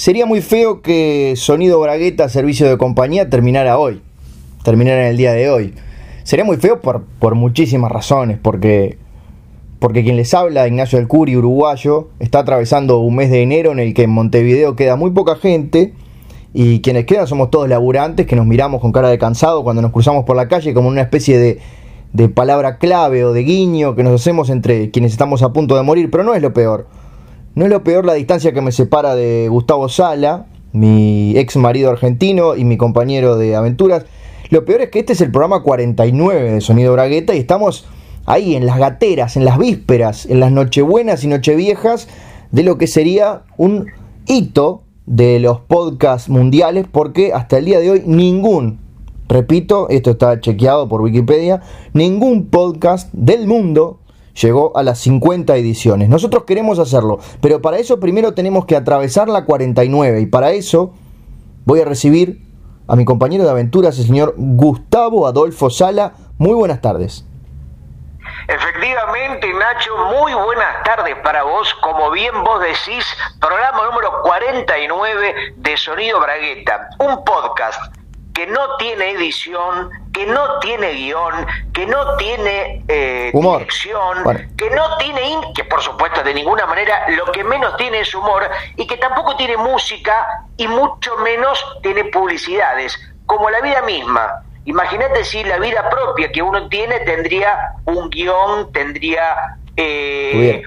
Sería muy feo que Sonido Bragueta, servicio de compañía, terminara hoy. Terminara en el día de hoy. Sería muy feo por, por muchísimas razones, porque, porque quien les habla, Ignacio del Curi, uruguayo, está atravesando un mes de enero en el que en Montevideo queda muy poca gente y quienes quedan somos todos laburantes que nos miramos con cara de cansado cuando nos cruzamos por la calle como una especie de, de palabra clave o de guiño que nos hacemos entre quienes estamos a punto de morir, pero no es lo peor. No es lo peor la distancia que me separa de Gustavo Sala, mi ex marido argentino y mi compañero de aventuras. Lo peor es que este es el programa 49 de Sonido Bragueta y estamos ahí en las gateras, en las vísperas, en las nochebuenas y nocheviejas de lo que sería un hito de los podcasts mundiales porque hasta el día de hoy ningún, repito, esto está chequeado por Wikipedia, ningún podcast del mundo llegó a las 50 ediciones. Nosotros queremos hacerlo, pero para eso primero tenemos que atravesar la 49 y para eso voy a recibir a mi compañero de aventuras, el señor Gustavo Adolfo Sala. Muy buenas tardes. Efectivamente, Nacho, muy buenas tardes para vos. Como bien vos decís, programa número 49 de Sonido Bragueta, un podcast que no tiene edición, que no tiene guion, que no tiene eh, dirección, que no tiene, que por supuesto de ninguna manera lo que menos tiene es humor y que tampoco tiene música y mucho menos tiene publicidades, como la vida misma. Imagínate si la vida propia que uno tiene tendría un guion, tendría eh,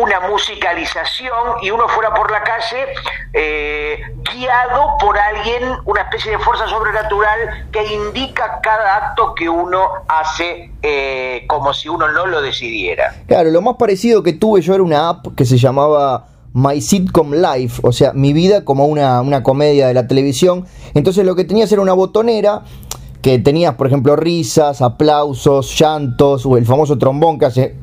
una musicalización y uno fuera por la calle eh, guiado por alguien, una especie de fuerza sobrenatural que indica cada acto que uno hace eh, como si uno no lo decidiera. Claro, lo más parecido que tuve yo era una app que se llamaba My Sitcom Life, o sea, mi vida como una, una comedia de la televisión. Entonces lo que tenías era una botonera que tenías, por ejemplo, risas, aplausos, llantos, o el famoso trombón que hace...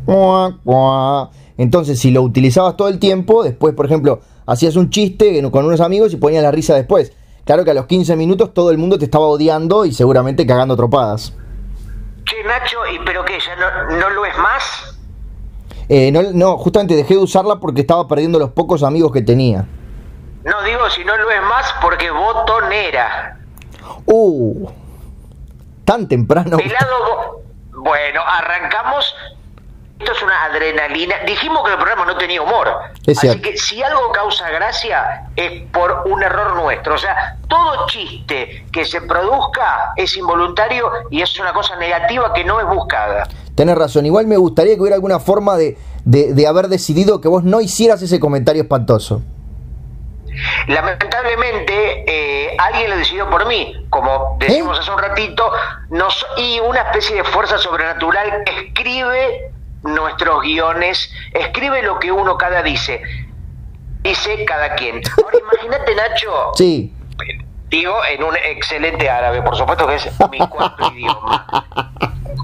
Entonces, si lo utilizabas todo el tiempo, después, por ejemplo, hacías un chiste con unos amigos y ponías la risa después. Claro que a los 15 minutos todo el mundo te estaba odiando y seguramente cagando tropadas. Che, Nacho, ¿y pero qué? ¿Ya no, no lo es más? Eh, no, no, justamente dejé de usarla porque estaba perdiendo los pocos amigos que tenía. No digo si no lo es más porque botonera. Uh, tan temprano. bueno, arrancamos. Esto es una adrenalina. Dijimos que el programa no tenía humor. Así que si algo causa gracia es por un error nuestro. O sea, todo chiste que se produzca es involuntario y es una cosa negativa que no es buscada. Tenés razón. Igual me gustaría que hubiera alguna forma de, de haber decidido que vos no hicieras ese comentario espantoso. Lamentablemente, eh, alguien lo decidió por mí, como decimos ¿Eh? hace un ratito, nos, y una especie de fuerza sobrenatural escribe nuestros guiones, escribe lo que uno cada dice, dice cada quien. Ahora imagínate, Nacho. Sí. Digo, en un excelente árabe, por supuesto que es mi cuarto idioma.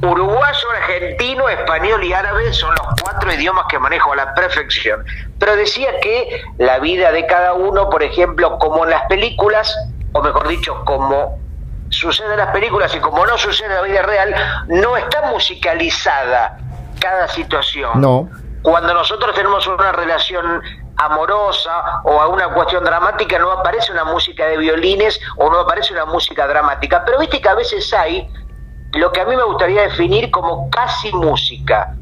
Uruguayo, argentino, español y árabe son los cuatro idiomas que manejo a la perfección. Pero decía que la vida de cada uno, por ejemplo, como en las películas, o mejor dicho, como sucede en las películas y como no sucede en la vida real, no está musicalizada cada situación. No. Cuando nosotros tenemos una relación amorosa o a una cuestión dramática, no aparece una música de violines o no aparece una música dramática. Pero viste que a veces hay lo que a mí me gustaría definir como casi música.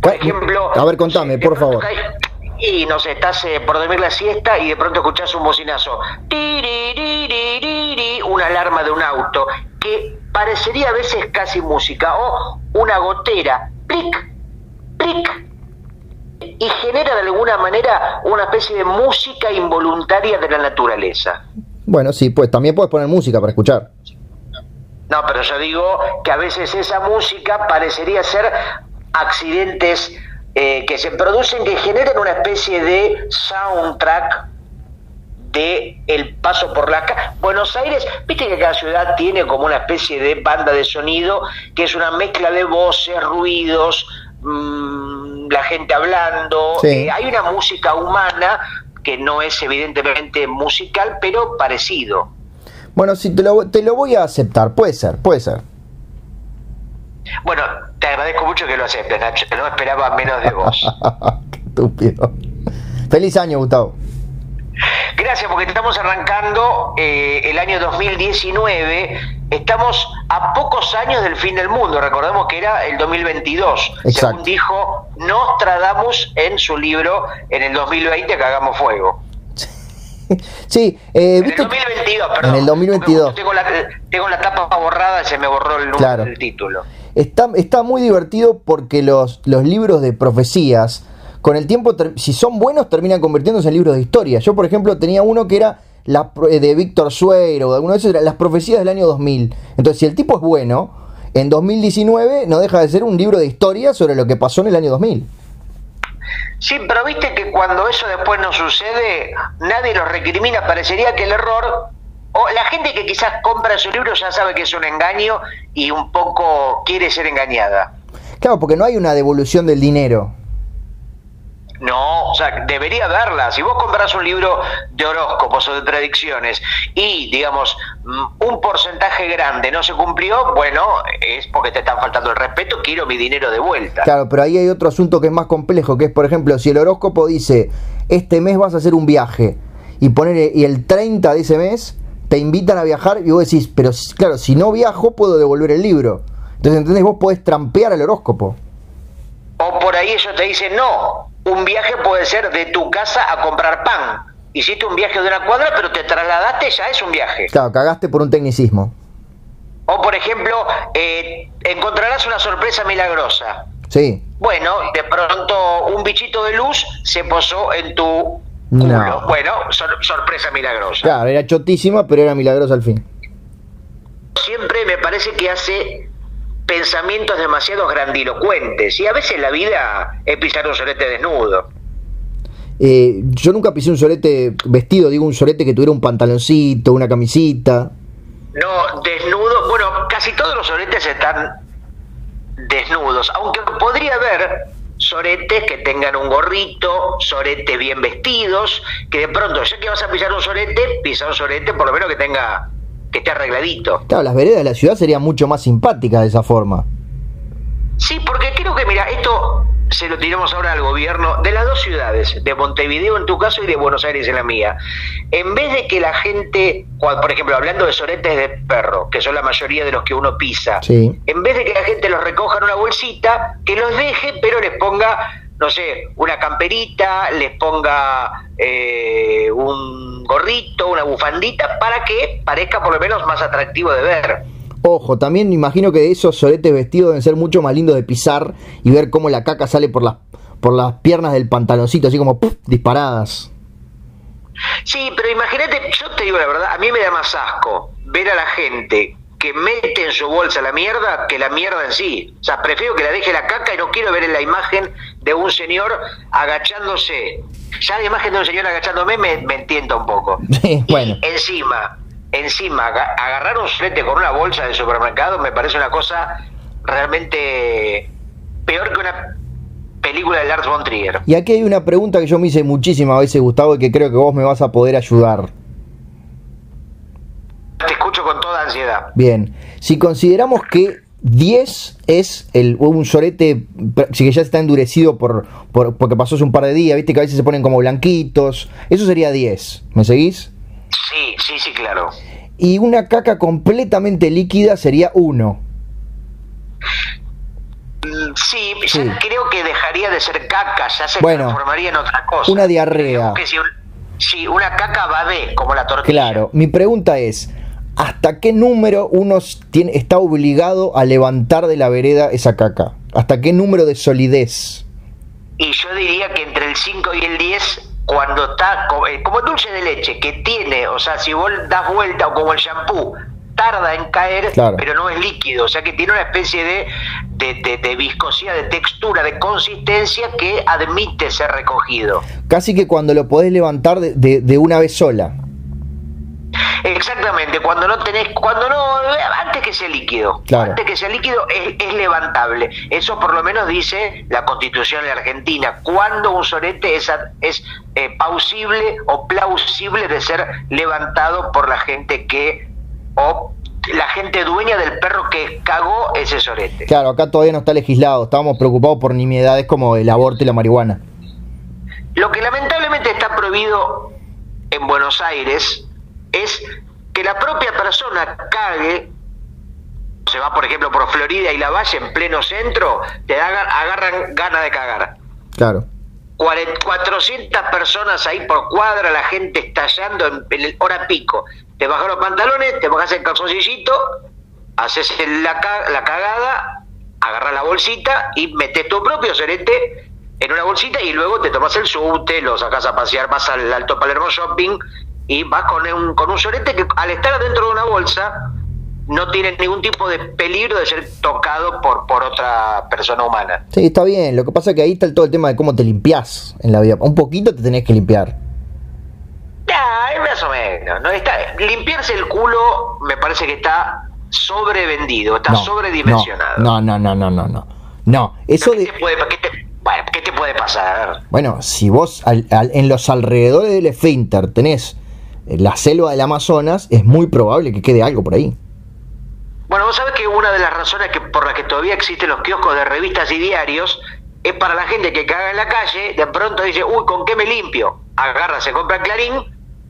Por ejemplo... A ver, contame, por favor. Y no sé, estás eh, por dormir la siesta y de pronto escuchás un bocinazo. Una alarma de un auto que parecería a veces casi música. O una gotera. Plic, plic. Y genera de alguna manera una especie de música involuntaria de la naturaleza. Bueno, sí, pues también puedes poner música para escuchar. No, pero yo digo que a veces esa música parecería ser accidentes eh, que se producen que generan una especie de soundtrack de el paso por la Buenos Aires, viste que cada ciudad tiene como una especie de banda de sonido que es una mezcla de voces, ruidos, mm, la gente hablando. Eh, hay una música humana que no es evidentemente musical, pero parecido. Bueno, sí, te lo, te lo voy a aceptar, puede ser, puede ser. Bueno, te agradezco mucho que lo aceptes, Nacho. No esperaba menos de vos. Qué estúpido. Feliz año, Gustavo. Gracias, porque estamos arrancando eh, el año 2019. Estamos a pocos años del fin del mundo. Recordemos que era el 2022. Exacto. Según dijo Nostradamus en su libro en el 2020 que hagamos fuego. Sí, eh, En el ¿viste? 2022, perdón. En el 2022. Porque Tengo la, tengo la tapa borrada se me borró el, número Claro. del título. Está, está muy divertido porque los, los libros de profecías, con el tiempo, si son buenos, terminan convirtiéndose en libros de historia. Yo, por ejemplo, tenía uno que era la, eh, de Víctor Sueiro, o de alguno de esos, las profecías del año 2000. Entonces, si el tipo es bueno, en 2019 no deja de ser un libro de historia sobre lo que pasó en el año 2000. Sí, pero viste que cuando eso después no sucede, nadie lo recrimina. Parecería que el error, o la gente que quizás compra su libro ya sabe que es un engaño y un poco quiere ser engañada. Claro, porque no hay una devolución del dinero. No, o sea, debería darla. Si vos compras un libro de horóscopos o de predicciones y, digamos, mm, un porcentaje grande no se cumplió, bueno, es porque te están faltando el respeto, quiero mi dinero de vuelta. Claro, pero ahí hay otro asunto que es más complejo, que es, por ejemplo, si el horóscopo dice, este mes vas a hacer un viaje, y poner y el 30 de ese mes te invitan a viajar, y vos decís, pero claro, si no viajo, puedo devolver el libro. Entonces, ¿entendés? Vos podés trampear al horóscopo. O por ahí ellos te dicen, no, un viaje puede ser de tu casa a comprar pan. Hiciste un viaje de una cuadra, pero te trasladaste, ya es un viaje. Claro, cagaste por un tecnicismo. O por ejemplo, eh, encontrarás una sorpresa milagrosa. Sí. Bueno, de pronto un bichito de luz se posó en tu culo. No. Bueno, sor- sorpresa milagrosa. Claro, era chotísima, pero era milagrosa al fin. Siempre me parece que hace pensamientos demasiado grandilocuentes y a veces la vida es pisar un solete desnudo. Eh, yo nunca pisé un solete vestido, digo un solete que tuviera un pantaloncito, una camisita. No, desnudo. Bueno, casi todos los soretes están desnudos, aunque podría haber soretes que tengan un gorrito, soretes bien vestidos, que de pronto, ya que vas a pisar un sorete, pisa un sorete por lo menos que tenga, que esté arregladito. Claro, las veredas de la ciudad serían mucho más simpáticas de esa forma. Sí, porque creo que, mira, esto se lo tiramos ahora al gobierno de las dos ciudades, de Montevideo en tu caso y de Buenos Aires en la mía. En vez de que la gente, por ejemplo, hablando de soretes de perro, que son la mayoría de los que uno pisa, Sí. en vez de que la gente los recoja en una bolsita, que los deje, pero les ponga, no sé, una camperita, les ponga eh, un gorrito, una bufandita, para que parezca por lo menos más atractivo de ver. Ojo, también imagino que esos soletes vestidos deben ser mucho más lindos de pisar y ver cómo la caca sale por las, por las piernas del pantaloncito, así como disparadas. Sí, pero imagínate, yo te digo la verdad, a mí me da más asco ver a la gente que mete en su bolsa la mierda que la mierda en sí. O sea, prefiero que la deje la caca y no quiero ver en la imagen de un señor agachándose. Ya la imagen de un señor agachándome me, me entienda un poco. Sí, bueno. Y encima, encima, aga- agarrar un solete con una bolsa de supermercado me parece una cosa realmente peor que una película de Lars von Trier. Y aquí hay una pregunta que yo me hice muchísimas veces, Gustavo, y que creo que vos me vas a poder ayudar. Te escucho con toda ansiedad. Bien, si consideramos que 10 es el, un sorete si que ya está endurecido por, por- porque pasó hace un par de días, viste que a veces se ponen como blanquitos, eso sería 10, ¿me seguís? Sí, sí, sí, claro. Y una caca completamente líquida sería 1. Mm, Sí, ya creo que dejaría de ser caca, ya se Bueno, transformaría en otra cosa. una diarrea. Que si una caca va de, como la tortilla. Claro, mi pregunta es, ¿hasta qué número uno tiene, está obligado a levantar de la vereda esa caca? ¿Hasta qué número de solidez? Y yo diría que entre el 5 y el 10, cuando está eh, como dulce de leche, que tiene, o sea, si vos das vuelta o como el shampoo, tarda en caer, Claro. pero no es líquido, o sea que tiene una especie de, de, de- de viscosidad, de textura, de consistencia que admite ser recogido. Casi que cuando lo podés levantar de una vez sola. Exactamente, cuando no tenés, cuando no, antes que sea líquido, Claro. antes que sea líquido es, es levantable. Eso por lo menos dice la Constitución de Argentina. Cuando un sorete es, es eh, pausible o plausible de ser levantado por la gente que o la gente dueña del perro que cagó ese sorete. Claro, acá todavía no está legislado, estábamos preocupados por nimiedades como el aborto y la marihuana. Lo que lamentablemente está prohibido en Buenos Aires es que la propia persona cague, se va por ejemplo por Florida y la Valle en pleno centro, te agarran ganas de cagar. Claro. 400 personas ahí por cuadra, la gente estallando en, el hora pico. Te bajas los pantalones, te bajas el calzoncillito, haces la, la cagada, agarras la bolsita y metes tu propio serete en una bolsita y luego te tomas el subte, lo sacas a pasear, vas al Alto Palermo Shopping y vas con un, con un sorete que al estar dentro de una bolsa no tiene ningún tipo de peligro de ser tocado por, por otra persona humana. Sí, está bien. Lo que pasa es que ahí está todo el tema de cómo te limpias en la vida. Un poquito te tenés que limpiar. Ya, más o menos. ¿no? Está, limpiarse el culo me parece que está sobrevendido, está sobredimensionado. No, no, no, no, no, no. No, eso ¿Qué, te puede, qué, te, puede pasar? Bueno, si vos en los alrededores del esfínter tenés la selva del Amazonas, es muy probable que quede algo por ahí. Bueno, vos sabés que una de las razones que, por las que todavía existen los kioscos de revistas y diarios es para la gente que caga en la calle, de pronto dice, uy, ¿con qué me limpio? Agarra, se compra Clarín,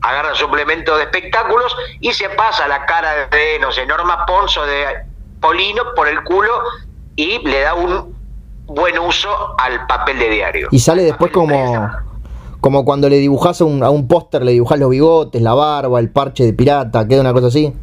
agarra suplemento de espectáculos y se pasa la cara de, no sé, Norma Ponzo de Polino por el culo y le da un buen uso al papel de diario. Y sale después como como cuando le dibujas a un, a un póster, le dibujas los bigotes, la barba, el parche de pirata, queda una cosa así.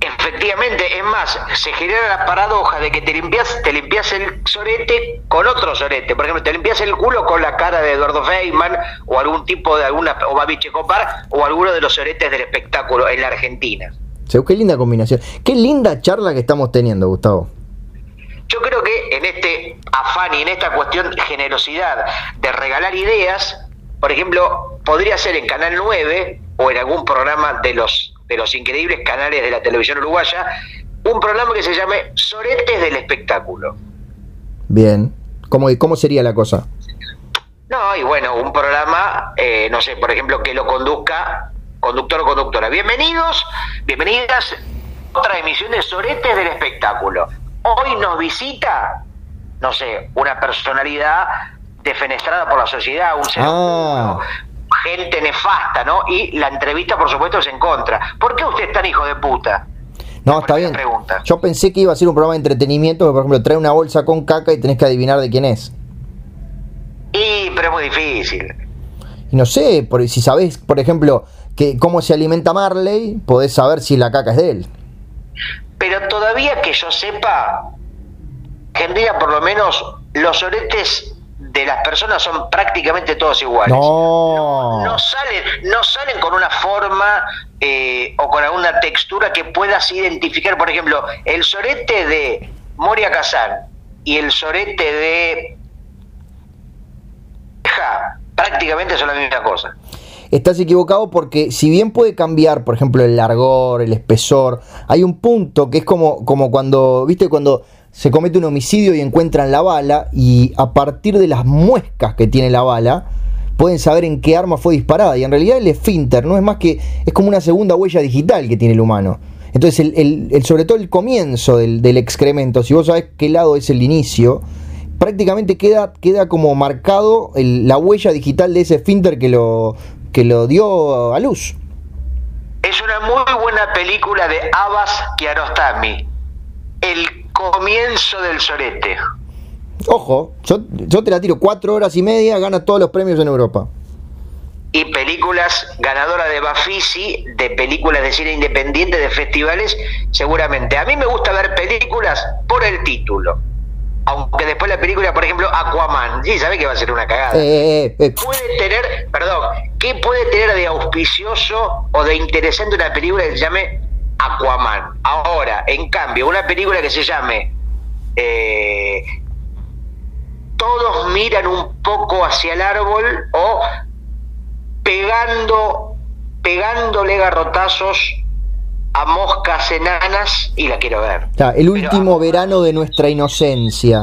Efectivamente, es más, se genera la paradoja de que te limpias, te limpias el sorete con otro sorete. Por ejemplo, te limpias el culo con la cara de Eduardo Feynman o algún tipo de alguna, o Babiche Copar, o alguno de los soretes del espectáculo en la Argentina. qué linda combinación. Qué linda charla que estamos teniendo, Gustavo. Yo creo que en este afán y en esta cuestión generosidad de regalar ideas, por ejemplo, podría ser en Canal 9 o en algún programa de los, de los increíbles canales de la televisión uruguaya, un programa que se llame Soretes del Espectáculo. Bien. ¿Cómo, cómo sería la cosa? No, y bueno, un programa, eh, no sé, por ejemplo, que lo conduzca conductor o conductora. Bienvenidos, bienvenidas a otra emisión de Soretes del Espectáculo. Hoy nos visita, no sé, una personalidad defenestrada por la sociedad, un ser ah. gente nefasta, ¿no? Y la entrevista, por supuesto, es en contra. ¿Por qué usted es tan hijo de puta? No, está bien. Pregunta. Yo pensé que iba a ser un programa de entretenimiento, que por ejemplo trae una bolsa con caca y tenés que adivinar de quién es. Y, pero es muy difícil. Y no sé, por, si sabés, por ejemplo, que cómo se alimenta Marley, podés saber si la caca es de él. Pero todavía que yo sepa, Argentina por lo menos los oretes de las personas son prácticamente todos iguales. No. No, salen, no salen con una forma eh, o con alguna textura que puedas identificar. Por ejemplo, el sorete de Moria Kazan y el sorete de prácticamente son la misma cosa. Estás equivocado porque si bien puede cambiar, por ejemplo, el largor, el espesor, hay un punto que es como, como cuando, viste, cuando se comete un homicidio y encuentran la bala y a partir de las muescas que tiene la bala pueden saber en qué arma fue disparada. Y en realidad el esfínter no es más que es como una segunda huella digital que tiene el humano. Entonces el, el, sobre todo el comienzo del, excremento si vos sabés qué lado es el inicio prácticamente queda, queda como marcado la huella digital de ese esfínter que lo, que lo dio a luz. Es una muy buena película de Abbas Kiarostami el comienzo del sorete. Ojo, yo, yo te la tiro cuatro horas y media, gana todos los premios en Europa. Y películas ganadoras de Bafisi, de películas de cine independiente, de festivales, seguramente. A mí me gusta ver películas por el título. Aunque después la película, por ejemplo, Aquaman, sí, sabe que va a ser una cagada. Eh, eh, eh, puede tener, perdón, ¿qué puede tener de auspicioso o de interesante una película que se llame Aquaman. Ahora, en cambio, una película que se llame eh, Todos miran un poco hacia el árbol o pegando, pegándole garrotazos a moscas enanas y la quiero ver. el último verano de nuestra inocencia.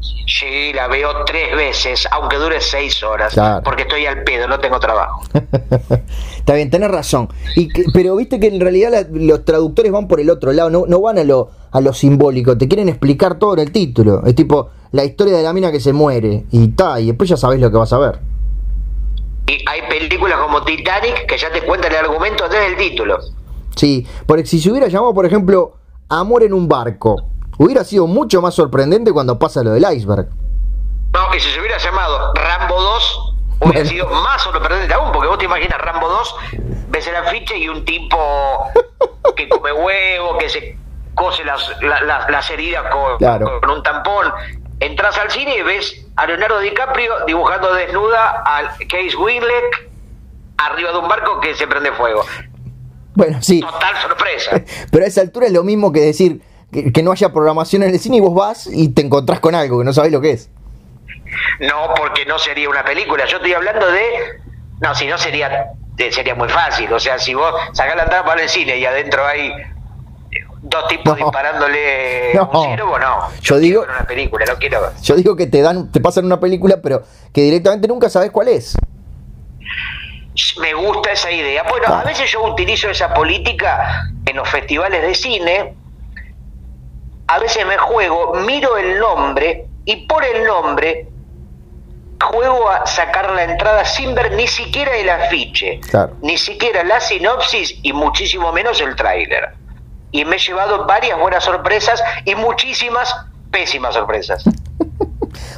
Sí, la veo tres veces, aunque dure seis horas, porque estoy al pedo, no tengo trabajo. Está bien, tenés razón. Y pero viste que en realidad los traductores van por el otro lado, no, no van a lo, a lo simbólico, te quieren explicar todo en el título. Es tipo la historia de la mina que se muere y ta, y después ya sabés lo que vas a ver. Y hay películas como Titanic que ya te cuentan el argumento desde el título. Sí, porque si se hubiera llamado, por ejemplo, Amor en un barco, hubiera sido mucho más sorprendente cuando pasa lo del iceberg. No, y si se hubiera llamado Rambo 2, hubiera Bueno. sido más sorprendente aún, porque vos te imaginas Rambo 2, ves el afiche y un tipo que come huevo, que se cose las, la- la- las heridas con, Claro. con un tampón. Entras al cine y ves a Leonardo DiCaprio dibujando desnuda al Case Winslet arriba de un barco que se prende fuego. Bueno, sí, Total sorpresa. pero a esa altura es lo mismo que decir que, que no haya programación en el cine y vos vas y te encontrás con algo que no sabés lo que es. No, porque no sería una película. Yo estoy hablando de. No, si no sería eh, sería muy fácil. O sea, si vos sacás la entrada para el cine y adentro hay eh, dos tipos No. disparándole No. un ciervo, no. Yo quiero digo- una película, no quiero. Yo digo que te dan, te pasan una película, pero que directamente nunca sabés cuál es. Me gusta esa idea. Bueno, a Ah. veces yo utilizo esa política en los festivales de cine. A veces me juego, miro el nombre y por el nombre juego a sacar la entrada sin ver ni siquiera el afiche, Claro. ni siquiera la sinopsis y muchísimo menos el tráiler. Y me he llevado varias buenas sorpresas y muchísimas pésimas sorpresas.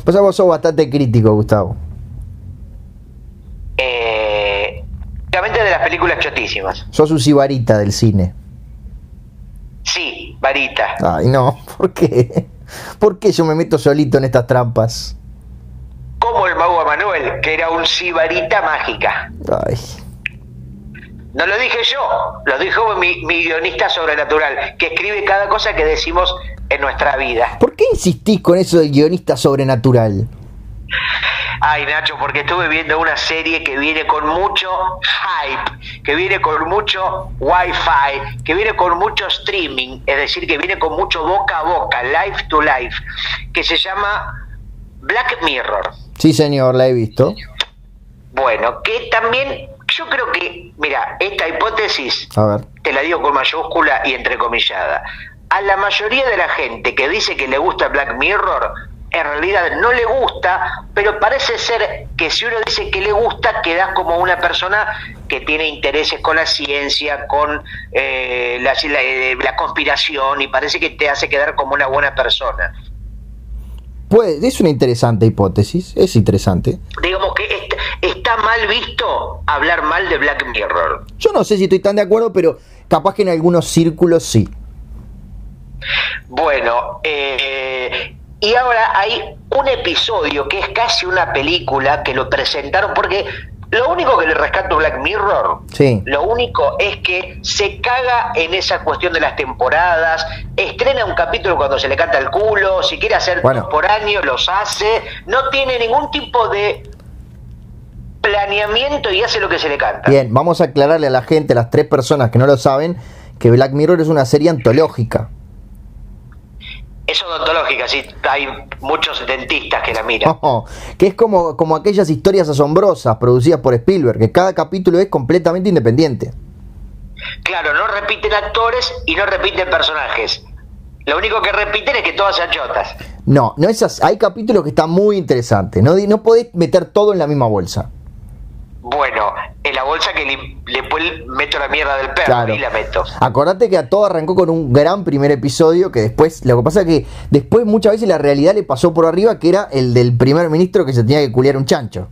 Pues vos sos bastante crítico, Gustavo. Eh, de las películas chotísimas. Sos un sibarita del cine. Sí, varita. Ay, no, ¿por qué? ¿Por qué yo me meto solito en estas trampas? Como el mago Manuel, que era un sibarita mágica. Ay, No lo dije yo, lo dijo mi, mi guionista sobrenatural, que escribe cada cosa que decimos en nuestra vida. ¿por qué insistís con eso del guionista sobrenatural? Ay, Nacho, porque estuve viendo una serie que viene con mucho hype, que viene con mucho wifi, que viene con mucho streaming, es decir, que viene con mucho boca a boca, life to life, que se llama Black Mirror. Sí, señor, la he visto. Bueno, que también yo creo que, mira, esta hipótesis A ver. te la digo con mayúscula y entrecomillada. A la mayoría de la gente que dice que le gusta Black Mirror, en realidad no le gusta, pero parece ser que si uno dice que le gusta, quedas como una persona que tiene intereses con la ciencia, con eh, la, la- eh, la conspiración, y parece que te hace quedar como una buena persona. Puede, es una interesante hipótesis, es interesante. Digamos que est- está mal visto hablar mal de Black Mirror. Yo no sé si estoy tan de acuerdo, pero capaz que en algunos círculos sí. Bueno, eh, y ahora hay un episodio que es casi una película que lo presentaron porque lo único que le rescato a Black Mirror, Sí. lo único es que se caga en esa cuestión de las temporadas, estrena un capítulo cuando se le canta el culo, si quiere hacer Bueno. año los hace, no tiene ningún tipo de planeamiento y hace lo que se le canta. Bien, vamos a aclararle a la gente, a las tres personas que no lo saben, que Black Mirror es una serie antológica. Es odontológica, sí, hay muchos dentistas que la miran. Oh, que es como, como aquellas historias asombrosas producidas por Spielberg, que cada capítulo es completamente independiente. Claro, no repiten actores y no repiten personajes. Lo único que repiten es que todas sean chotas. No, no es así. hay capítulos que están muy interesantes. No, no podés meter todo en la misma bolsa. Bueno, en la bolsa que le, meto la mierda del perro Claro. y la meto. Acordate que a todo arrancó con un gran primer episodio que después, lo que pasa es que después muchas veces la realidad le pasó por arriba que era el del primer ministro que se tenía que culiar un chancho.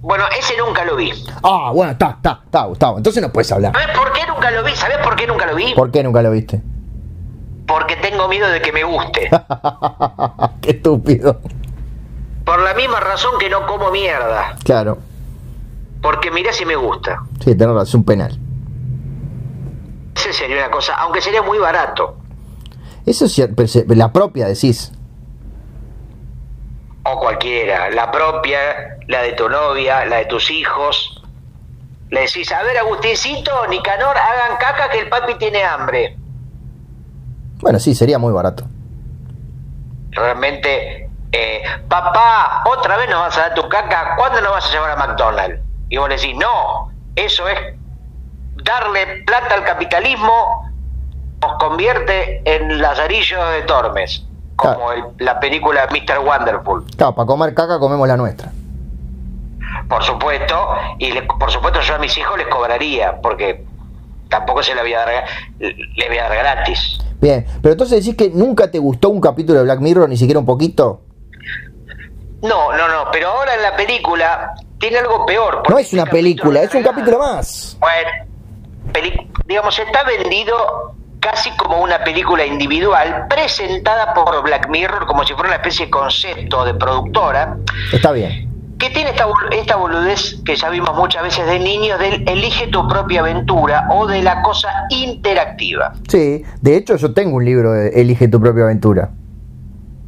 Bueno, ese nunca lo vi. Ah, bueno, está, está, está, Gustavo. Entonces no puedes hablar. ¿Sabes por qué nunca lo vi? ¿Sabes por qué nunca lo vi? ¿Por qué nunca lo viste? Porque tengo miedo de que me guste. qué estúpido. Por la misma razón que no como mierda. Claro. Porque mirá si me gusta. Sí, tenés razón, es un penal. Ese sería una cosa, aunque sería muy barato. Eso es la propia, decís. O cualquiera, la propia, la de tu novia, la de tus hijos. Le decís, a ver, Agustincito, Nicanor, hagan caca que el papi tiene hambre. Bueno, sí, sería muy barato. Realmente, eh, papá, otra vez nos vas a dar tu caca, ¿cuándo nos vas a llevar a McDonald's? Y vos le decís, no, eso es darle plata al capitalismo, nos convierte en lazarillo de Tormes, como el- la película Mr. Wonderful. Claro, para comer caca comemos la nuestra. por supuesto, y por supuesto yo a mis hijos les cobraría, porque tampoco se le voy a dar, le voy a dar gratis. Bien, pero entonces decís que nunca te gustó un capítulo de Black Mirror, ni siquiera un poquito. No, no, no, pero ahora en la película tiene algo peor. No es una película, es un capítulo más. Bueno, digamos, está vendido casi como una película individual presentada por Black Mirror como si fuera una especie de concepto de productora. Está bien. Que tiene esta, esta boludez que ya vimos muchas veces de niños del elige tu propia aventura o de la cosa interactiva. Sí, de hecho yo tengo un libro de Elige tu propia aventura.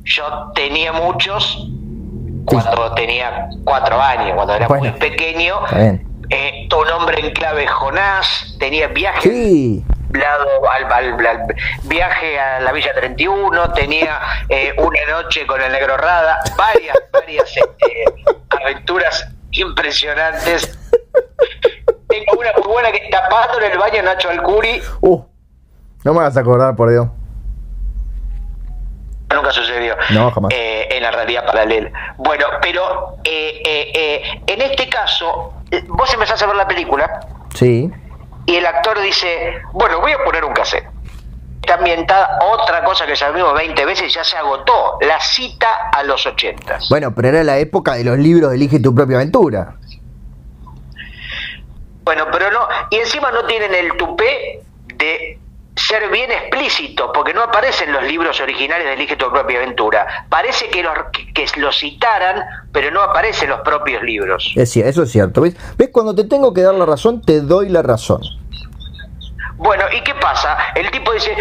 Yo tenía muchos cuando tenía cuatro años, cuando era muy pequeño. Eh, tu nombre en clave Jonás, tenía viaje sí. al, viaje a la Villa 31, tenía eh, una noche con el negro Rada, varias, varias este, aventuras impresionantes. Tengo una muy buena que tapando en el baño Nacho Alcuri. Uh, no me vas a acordar, por Dios nunca sucedió eh, en la realidad paralela. Bueno, pero eh, eh, en este caso, vos empezás a ver la película. Sí. Y el actor dice, bueno, voy a poner un cassette. Está ambientada otra cosa que ya vimos 20 veces, ya se agotó, la cita a los 80. Bueno, pero era la época de los libros de Elige tu propia aventura. Bueno, pero no, y encima no tienen el tupé de ser bien explícito, porque no aparecen los libros originales de Elige tu propia aventura. Parece que los, que, los citaran, pero no aparecen los propios libros. Es, eso es cierto. ¿Ves? ¿Ves? Cuando te tengo que dar la razón, te doy la razón. Bueno, ¿y qué pasa? El tipo dice,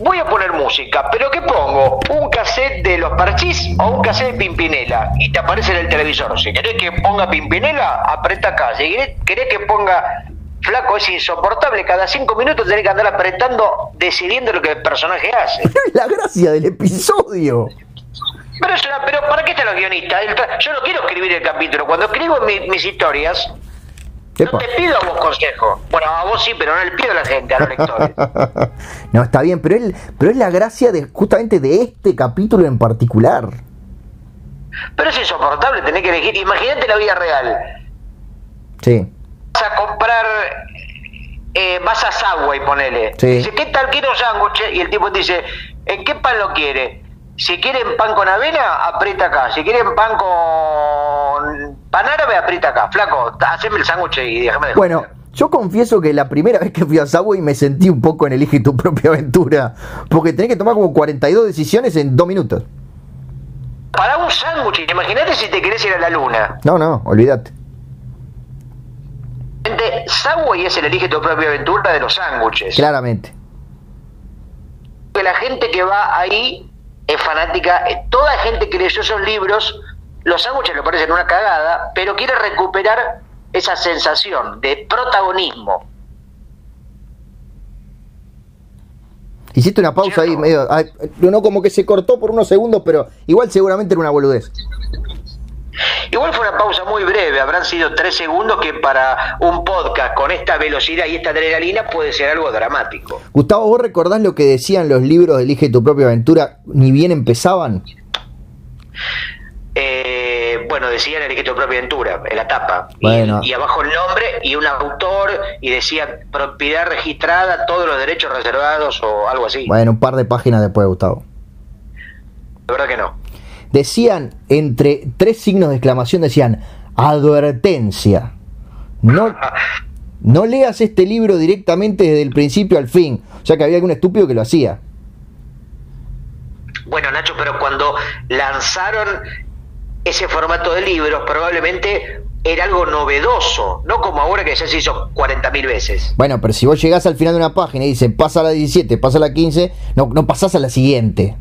voy a poner música, pero ¿qué pongo? ¿Un cassette de los Parchís o un cassette de Pimpinela? Y te aparece en el televisor. Si querés que ponga Pimpinela, apreta acá. Si querés que ponga Flaco, es insoportable. Cada cinco minutos tenés que andar apretando, decidiendo lo que el personaje hace. la gracia del episodio. Pero, pero ¿para qué están los guionistas? Yo no quiero escribir el capítulo. Cuando escribo mis historias, no te pido a vos consejo. Bueno, a vos sí, pero no le pido a la gente, a los lectores. no, está bien, pero, él, pero es la gracia de justamente de este capítulo en particular. Pero es insoportable tener que elegir. Imagínate la vida real. Sí a comprar, eh, vas a Subway, ponele. Dice, ¿qué tal quiero sándwich? Y el tipo dice, ¿en qué pan lo quiere? Si quieren pan con avena, aprieta acá. Si quieren pan con pan árabe, aprieta acá. Flaco, haceme el sándwich y déjame de Bueno, yo confieso que la primera vez que fui a Subway me sentí un poco en elige tu propia aventura. Porque tenés que tomar como 42 decisiones en dos minutos. Para un sándwich, imagínate si te querés ir a la luna. No, no, olvídate. Subway es el elige tu propia aventura de los sándwiches. Claramente. Que la gente que va ahí es fanática, toda la gente que leyó esos libros, los sándwiches le parecen una cagada, pero quiere recuperar esa sensación de protagonismo. Hiciste una pausa ahí, medio, no como que se cortó por unos segundos, pero igual seguramente era una boludez. Igual fue una pausa muy breve, habrán sido tres segundos que para un podcast con esta velocidad y esta adrenalina puede ser algo dramático. Gustavo, ¿vos recordás lo que decían los libros de Elige tu propia aventura ni bien empezaban? Eh, bueno, decían Elige tu propia aventura, en la tapa. Y, abajo el nombre y un autor y decía propiedad registrada, todos los derechos reservados o algo así. Bueno, un par de páginas después, Gustavo. La verdad que no decían entre tres signos de exclamación, decían advertencia. No, no leas este libro directamente desde el principio al fin. O sea que había algún estúpido que lo hacía. Bueno, Nacho, pero cuando lanzaron ese formato de libros, probablemente era algo novedoso, no como ahora que ya se hizo 40.000 veces. Bueno, pero si vos llegás al final de una página y dice pasa a la 17, pasa a la 15, no, no pasás a la siguiente.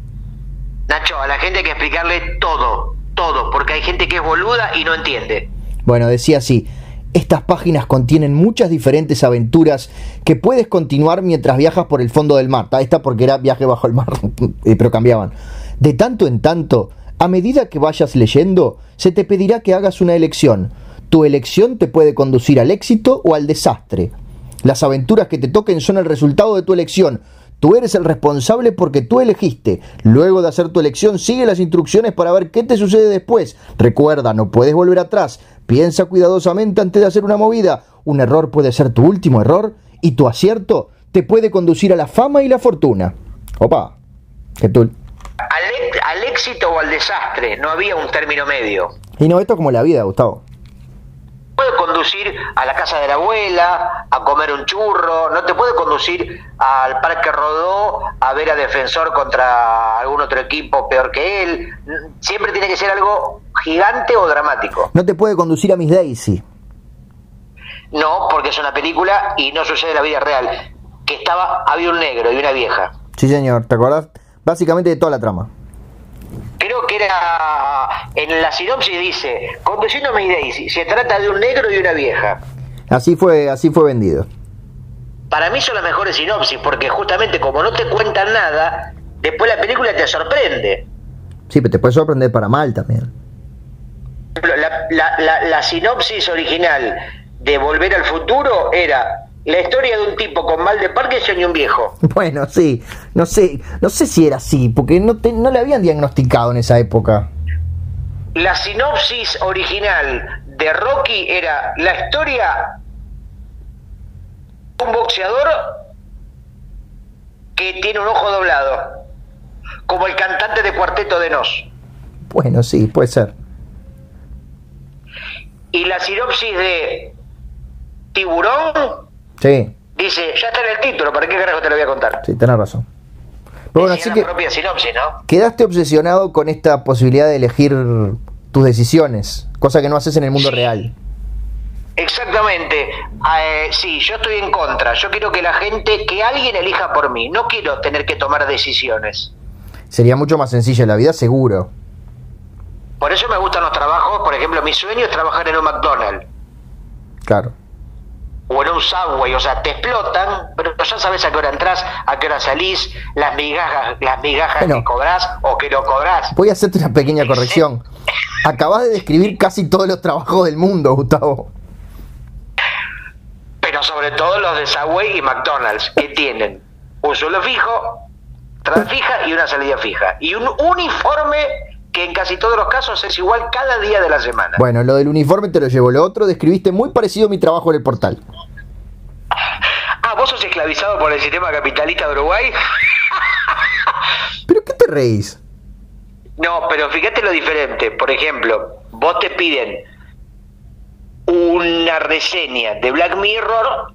Nacho, a la gente hay que explicarle todo, todo, porque hay gente que es boluda y no entiende. Bueno, decía así. Estas páginas contienen muchas diferentes aventuras que puedes continuar mientras viajas por el fondo del mar. Esta porque era viaje bajo el mar, eh, pero cambiaban. De tanto en tanto, a medida que vayas leyendo, se te pedirá que hagas una elección. Tu elección te puede conducir al éxito o al desastre. Las aventuras que te toquen son el resultado de tu elección. Tú eres el responsable porque tú elegiste. Luego de hacer tu elección, sigue las instrucciones para ver qué te sucede después. Recuerda, no puedes volver atrás, Piensa cuidadosamente antes de hacer una movida. Un error puede ser tu último error y tu acierto te puede conducir a la fama y la fortuna. Opa, que tú. Al, al éxito o al desastre, no había un término medio. Y no, esto es como la vida, Gustavo puede conducir a la casa de la abuela, a comer un churro, no te puede conducir al Parque Rodó a ver a Defensor contra algún otro equipo peor que él. Siempre tiene que ser algo gigante o dramático. No te puede conducir a Miss Daisy. No, porque es una película y no sucede en la vida real. Que estaba, había un negro y una vieja. Sí, señor, ¿te acordás? Básicamente de toda la trama creo que era en la sinopsis dice conduciendo Miss Daisy se trata de un negro y una vieja así fue así fue vendido. Para mí son las mejores sinopsis porque justamente como no te cuentan nada después la película te sorprende. Sí pero te puede sorprender para mal también. La, la, la sinopsis original de Volver al Futuro era la historia de un tipo con mal de Parkinson y un viejo. Bueno, sí, no sé, no sé si era así, porque no, no le habían diagnosticado en esa época. La sinopsis original de Rocky era la historia de un boxeador que tiene un ojo doblado, como el cantante de Cuarteto de Nos. Bueno, sí, puede ser. Y la sinopsis de Tiburón Sí. Dice, ya está en el título, ¿para qué carajo te lo voy a contar? Sí, tenés razón. bueno, así que propia sinopsis, ¿no? Quedaste obsesionado con esta posibilidad de elegir tus decisiones, cosa que no haces en el mundo real. Exactamente. Eh, sí, yo estoy en contra. Yo quiero que la gente, que alguien elija por mí. No quiero tener que tomar decisiones. Sería mucho más sencillo la vida, seguro. Por eso me gustan los trabajos. Por ejemplo, mi sueño es trabajar en un McDonald's. Claro o en un subway, o sea, te explotan, pero ya sabes a qué hora entras, a qué hora salís, las migajas, las migajas que cobrás o que no cobrás. Voy a hacerte una pequeña corrección. Acabas de describir casi todos los trabajos del mundo, Gustavo. Pero sobre todo los de Subway y McDonald's, que tienen un suelo fijo, tras fija y una salida fija. Y un uniforme que en casi todos los casos es igual cada día de la semana. Bueno, lo del uniforme te lo llevo. Lo otro describiste muy parecido a mi trabajo en el portal. Ah, vos sos esclavizado por el sistema capitalista de Uruguay. ¿Pero qué te reís? No, pero fíjate lo diferente. Por ejemplo, vos te piden una reseña de Black Mirror,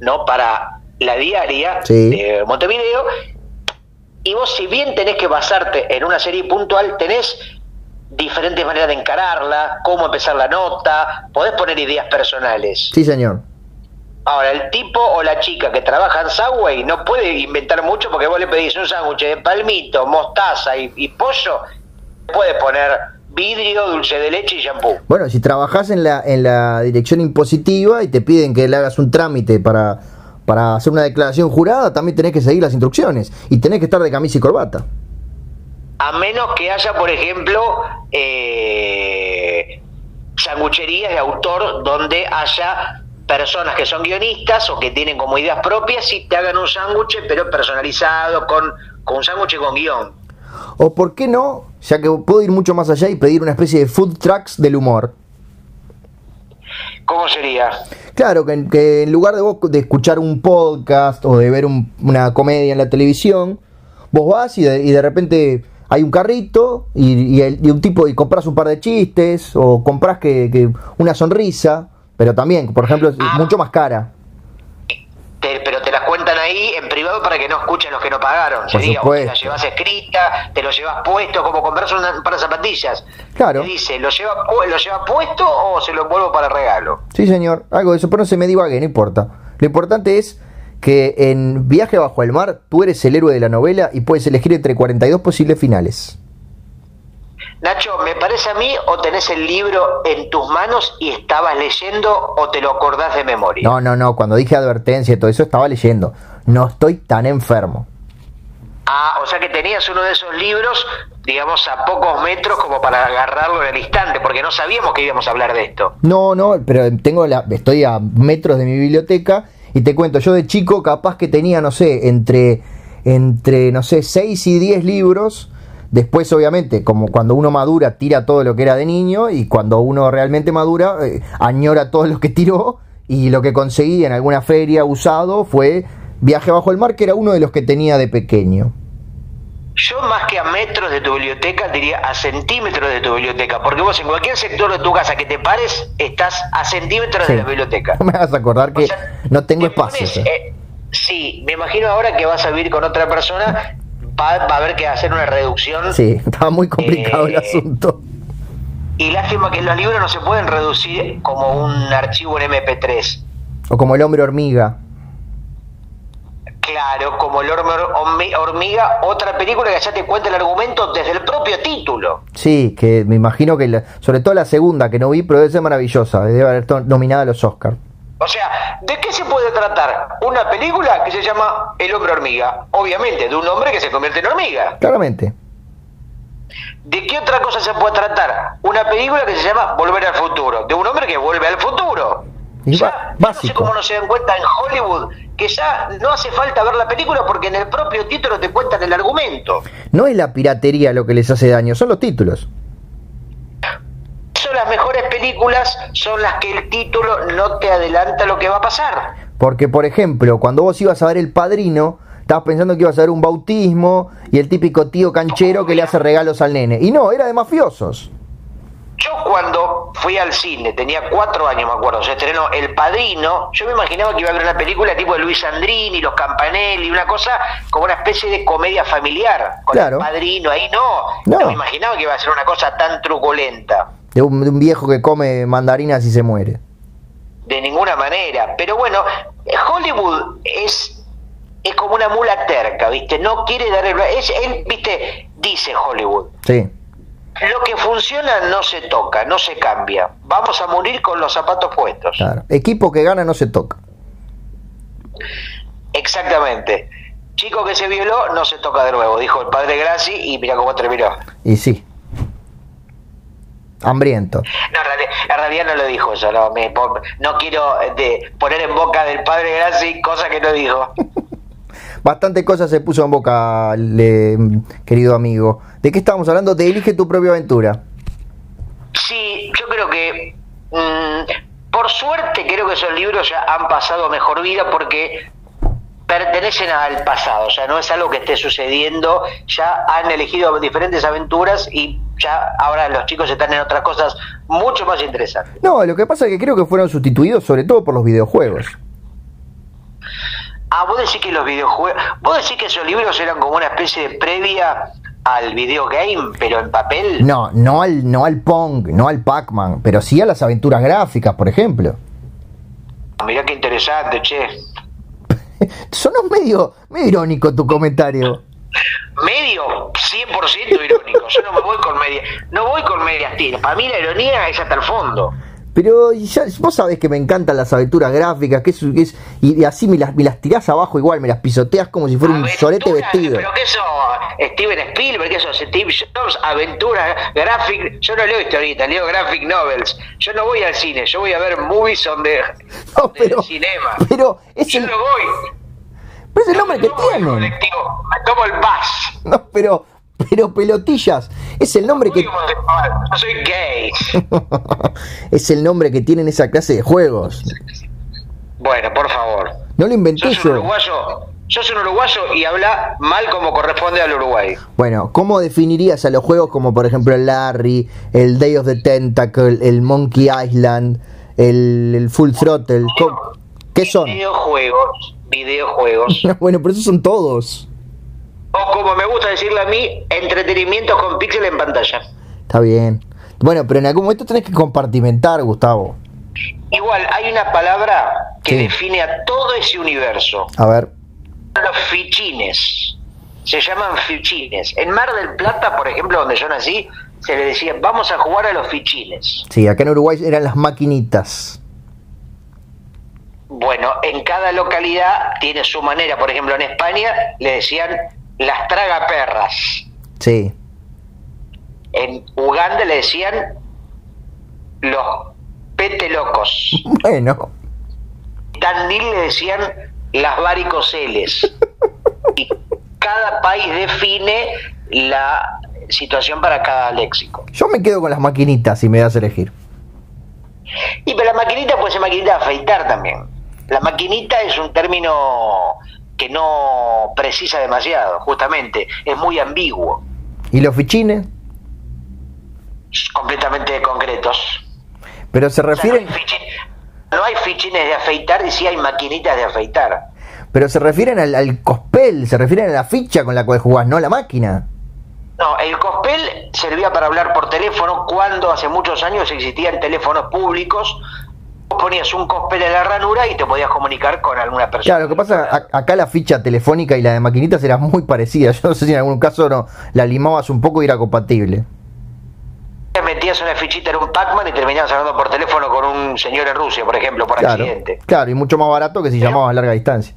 ¿no? Para la diaria de Montevideo y vos, si bien tenés que basarte en una serie puntual, tenés diferentes maneras de encararla, cómo empezar la nota, podés poner ideas personales. Sí, señor. Ahora, el tipo o la chica que trabaja en Subway no puede inventar mucho porque vos le pedís un sándwich de palmito, mostaza y, pollo, puede poner vidrio, dulce de leche y shampoo. Bueno, si trabajás en la, en la dirección impositiva y te piden que le hagas un trámite para para hacer una declaración jurada también tenés que seguir las instrucciones y tenés que estar de camisa y corbata. A menos que haya, por ejemplo, eh, sangucherías de autor donde haya personas que son guionistas o que tienen como ideas propias y te hagan un sándwich, pero personalizado, con, con un sándwich con guion. O por qué no, ya que puedo ir mucho más allá y pedir una especie de food trucks del humor. ¿Cómo sería? Claro, que, en lugar de vos de escuchar un podcast o de ver una comedia en la televisión, vos vas y de, repente hay un carrito y, un tipo y compras un par de chistes o compras que, una sonrisa, pero también, por ejemplo, es ah. mucho más cara pero te las cuentan ahí en privado para que no escuchen los que no pagaron. Por. O te la llevas escrita, te lo llevas puesto, como compras un par de zapatillas. Claro. Te dice, ¿lo lleva, ¿lo lleva puesto o se lo envuelvo para regalo? Sí, señor. Algo de eso, pero no se me divague, no importa. Lo importante es que en Viaje bajo el mar tú eres el héroe de la novela y puedes elegir entre 42 posibles finales. Nacho, me parece a mí o tenés el libro en tus manos y estabas leyendo o te lo acordás de memoria. No, no, no, cuando dije advertencia y todo eso estaba leyendo. No estoy tan enfermo. Ah, o sea que tenías uno de esos libros, digamos, a pocos metros como para agarrarlo en el instante, porque no sabíamos que íbamos a hablar de esto. No, no, pero tengo la, estoy a metros de mi biblioteca y te cuento, yo de chico capaz que tenía, no sé, entre, entre no sé, 6 y 10 libros Después, obviamente, como cuando uno madura, tira todo lo que era de niño y cuando uno realmente madura, eh, añora todo lo que tiró y lo que conseguí en alguna feria usado fue Viaje bajo el mar, que era uno de los que tenía de pequeño. Yo más que a metros de tu biblioteca diría a centímetros de tu biblioteca, porque vos en cualquier sector de tu casa que te pares estás a centímetros de la biblioteca. No me vas a acordar que no tengo espacio. Eh, sí, me imagino ahora que vas a vivir con otra persona, va, a haber que hacer una reducción. Sí, estaba muy complicado el eh, asunto. Y lástima que los libros no se pueden reducir como un archivo en MP3. O como el hombre hormiga. Claro, como El Hormiga, otra película que ya te cuenta el argumento desde el propio título. Sí, que me imagino que, sobre todo la segunda que no vi, pero debe ser maravillosa, debe haber nominada a los Oscars. O sea, ¿de qué se puede tratar? Una película que se llama El hombre hormiga, obviamente, de un hombre que se convierte en hormiga. Claramente. ¿De qué otra cosa se puede tratar? Una película que se llama Volver al futuro, de un hombre que vuelve al futuro. Ya, no sé cómo no se dan cuenta en Hollywood que ya no hace falta ver la película porque en el propio título te cuentan el argumento. No es la piratería lo que les hace daño, son los títulos. Las mejores películas, son las que el título no te adelanta lo que va a pasar. Porque, por ejemplo, cuando vos ibas a ver El Padrino, estabas pensando que ibas a ver un bautismo y el típico tío canchero que le hace regalos al nene. Y no, era de mafiosos. Yo cuando fui al cine, tenía cuatro años, me acuerdo, se estrenó El Padrino, yo me imaginaba que iba a ver una película tipo de Luis Andrini, Los Campanelli, una cosa como una especie de comedia familiar, con El Padrino, ahí no, no, me imaginaba que iba a ser una cosa tan truculenta. De un, de un viejo que come mandarinas y se muere. De ninguna manera, pero bueno, Hollywood es es como una mula terca, ¿viste? No quiere dar el... Es, él, ¿viste? Dice Hollywood. Sí lo que funciona no se toca, no se cambia. Vamos a morir con los zapatos puestos. Claro. Equipo que gana no se toca. Realmente. Chico que se violó, no se toca de nuevo, dijo el padre Graci y mira cómo terminó. Y sí. Hambriento. No, en realidad, no lo dijo eso, no, no quiero eh, de, poner en boca del padre Graci cosas que no dijo. Bastante cosas se puso en boca, querido amigo. ¿De qué estamos hablando? De Elige tu propia aventura. Sí, yo creo que mm, por suerte creo que esos libros ya han pasado mejor vida porque pertenecen al pasado, o sea, no es algo que esté sucediendo, ya han elegido diferentes aventuras y ya ahora los chicos están en otras cosas mucho más interesantes. No, lo que pasa es que creo que fueron sustituidos sobre todo por los videojuegos. Ah, vos decís que los videojuegos, vos decís que esos libros eran como una especie de previa al videogame, pero en papel. No, no al, no al Pong, no al Pac-Man, pero sí a las aventuras gráficas, por ejemplo. Mirá qué interesante, che. Sonó medio, medio irónico tu comentario. Medio, 100% irónico. Yo no me voy con media, no voy con medias tiras. Para mí la ironía es hasta el fondo. Pero ya, vos sabés que me encantan las aventuras gráficas, que es, y, así me las, me las tirás abajo igual, me las pisoteas como si fuera un solete vestido. Pero que eso, Steven Spielberg, eso, Steve Jobs, aventuras gráficas, yo no leo historietas, leo graphic novels. Yo no voy al cine, yo voy a ver movies on the, no, pero, cinema. Pero yo no voy. Pero es el nombre que tienen. Me tomo el bus. No, pero pero pelotillas, es el nombre que. Yo soy gay. es el nombre que tienen esa clase de juegos. Bueno, por favor. No lo inventé yo. Uruguayo, yo soy un uruguayo y habla mal como corresponde al Uruguay. Bueno, ¿cómo definirías a los juegos como por ejemplo el Larry, el Day of the Tentacle, el Monkey Island, el, Full Throttle? ¿Qué son? Videojuegos, videojuegos. bueno, pero esos son todos o como me gusta decirle a mí, entretenimiento con píxel en pantalla. Está bien. Bueno, pero en algún momento tenés que compartimentar, Gustavo. Igual, hay una palabra que define a todo ese universo. A ver. Los fichines. Se llaman fichines. En Mar del Plata, por ejemplo, donde yo nací, se le decía, vamos a jugar a los fichines. Sí, acá en Uruguay eran las maquinitas. Bueno, en cada localidad tiene su manera. Por ejemplo, en España le decían las tragaperras. Sí. En Uganda le decían los pete locos. Bueno. Tandil le decían las varicoceles. y cada país define la situación para cada léxico. Yo me quedo con las maquinitas si me das a elegir. Y pero la maquinita puede ser maquinita de afeitar también. La maquinita es un término que no precisa demasiado, justamente, es muy ambiguo. ¿Y los fichines? Completamente concretos. Pero se refieren... no, hay fichines de afeitar y sí hay maquinitas de afeitar. Pero se refieren al, al, cospel, se refieren a la ficha con la cual jugás, no a la máquina. No, el cospel servía para hablar por teléfono cuando hace muchos años existían teléfonos públicos. Vos ponías un cospel en la ranura y te podías comunicar con alguna persona. Claro, lo que pasa, acá la ficha telefónica y la de maquinitas era muy parecida. Yo no sé si en algún caso no la limabas un poco y era compatible metías una fichita en un Pac-Man y terminabas hablando por teléfono con un señor en Rusia, por ejemplo, por accidente. Claro, y mucho más barato que si llamabas a larga distancia.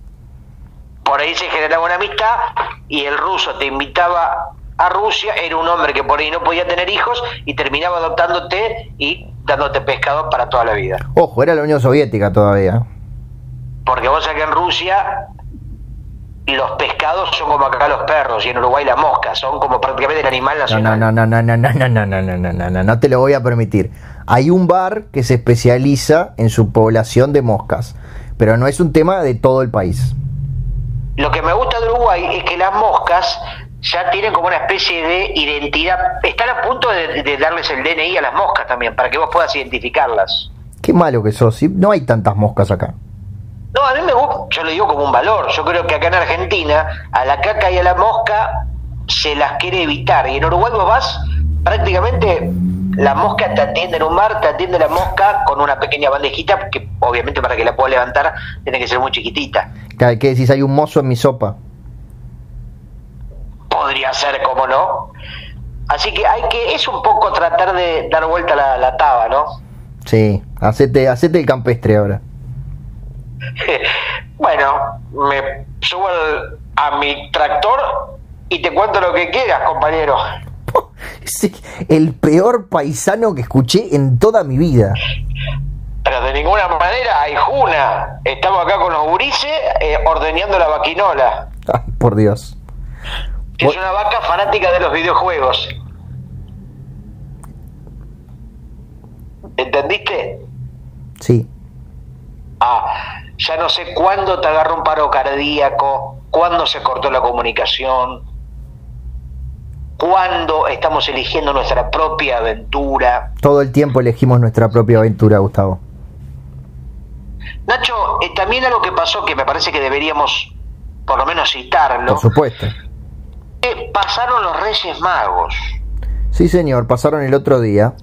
Por ahí se generaba una amistad y el ruso te invitaba a Rusia, era un hombre que por ahí no podía tener hijos y terminaba adoptándote y dándote pescado para toda la vida. Ojo, era la Unión Soviética todavía. Porque vos sabés que en Rusia los pescados son como acá los perros y en Uruguay las moscas, son como prácticamente el animal nacional. No, no, no, no, no, no, no, no, no, no, no, no, no te lo voy a permitir. Hay un bar que se especializa en su población de moscas, pero no es un tema de todo el país. Lo que me gusta de Uruguay es que las moscas ya tienen como una especie de identidad, están a punto de, de darles el DNI a las moscas también, para que vos puedas identificarlas. Qué malo que sos, no hay tantas moscas acá. No, a mí me gusta, yo lo digo como un valor. Yo creo que acá en Argentina, a la caca y a la mosca se las quiere evitar. Y en Uruguay vos vas, prácticamente la mosca te atiende en un mar, te atiende la mosca con una pequeña bandejita, que obviamente para que la pueda levantar tiene que ser muy chiquitita. ¿Qué decís? Hay un mozo en mi sopa. Podría ser, como no. Así que hay que, es un poco tratar de dar vuelta la, la taba, ¿no? Sí, hacete, hacete el campestre ahora. bueno, me subo a mi tractor y te cuento lo que quieras, compañero. el peor paisano que escuché en toda mi vida. Pero de ninguna manera hay juna. Estamos acá con los gurises eh, ordeñando la vaquinola. Ay, por Dios. es una vaca fanática de los videojuegos. ¿Entendiste? Sí. Ah, ya no sé cuándo te agarró un paro cardíaco, cuándo se cortó la comunicación, cuándo estamos eligiendo nuestra propia aventura. Todo el tiempo elegimos nuestra propia aventura, Gustavo. Nacho, eh, también algo que pasó que me parece que deberíamos por lo menos citarlo. Por supuesto. Eh, pasaron los Reyes Magos. Sí, señor, pasaron el otro día.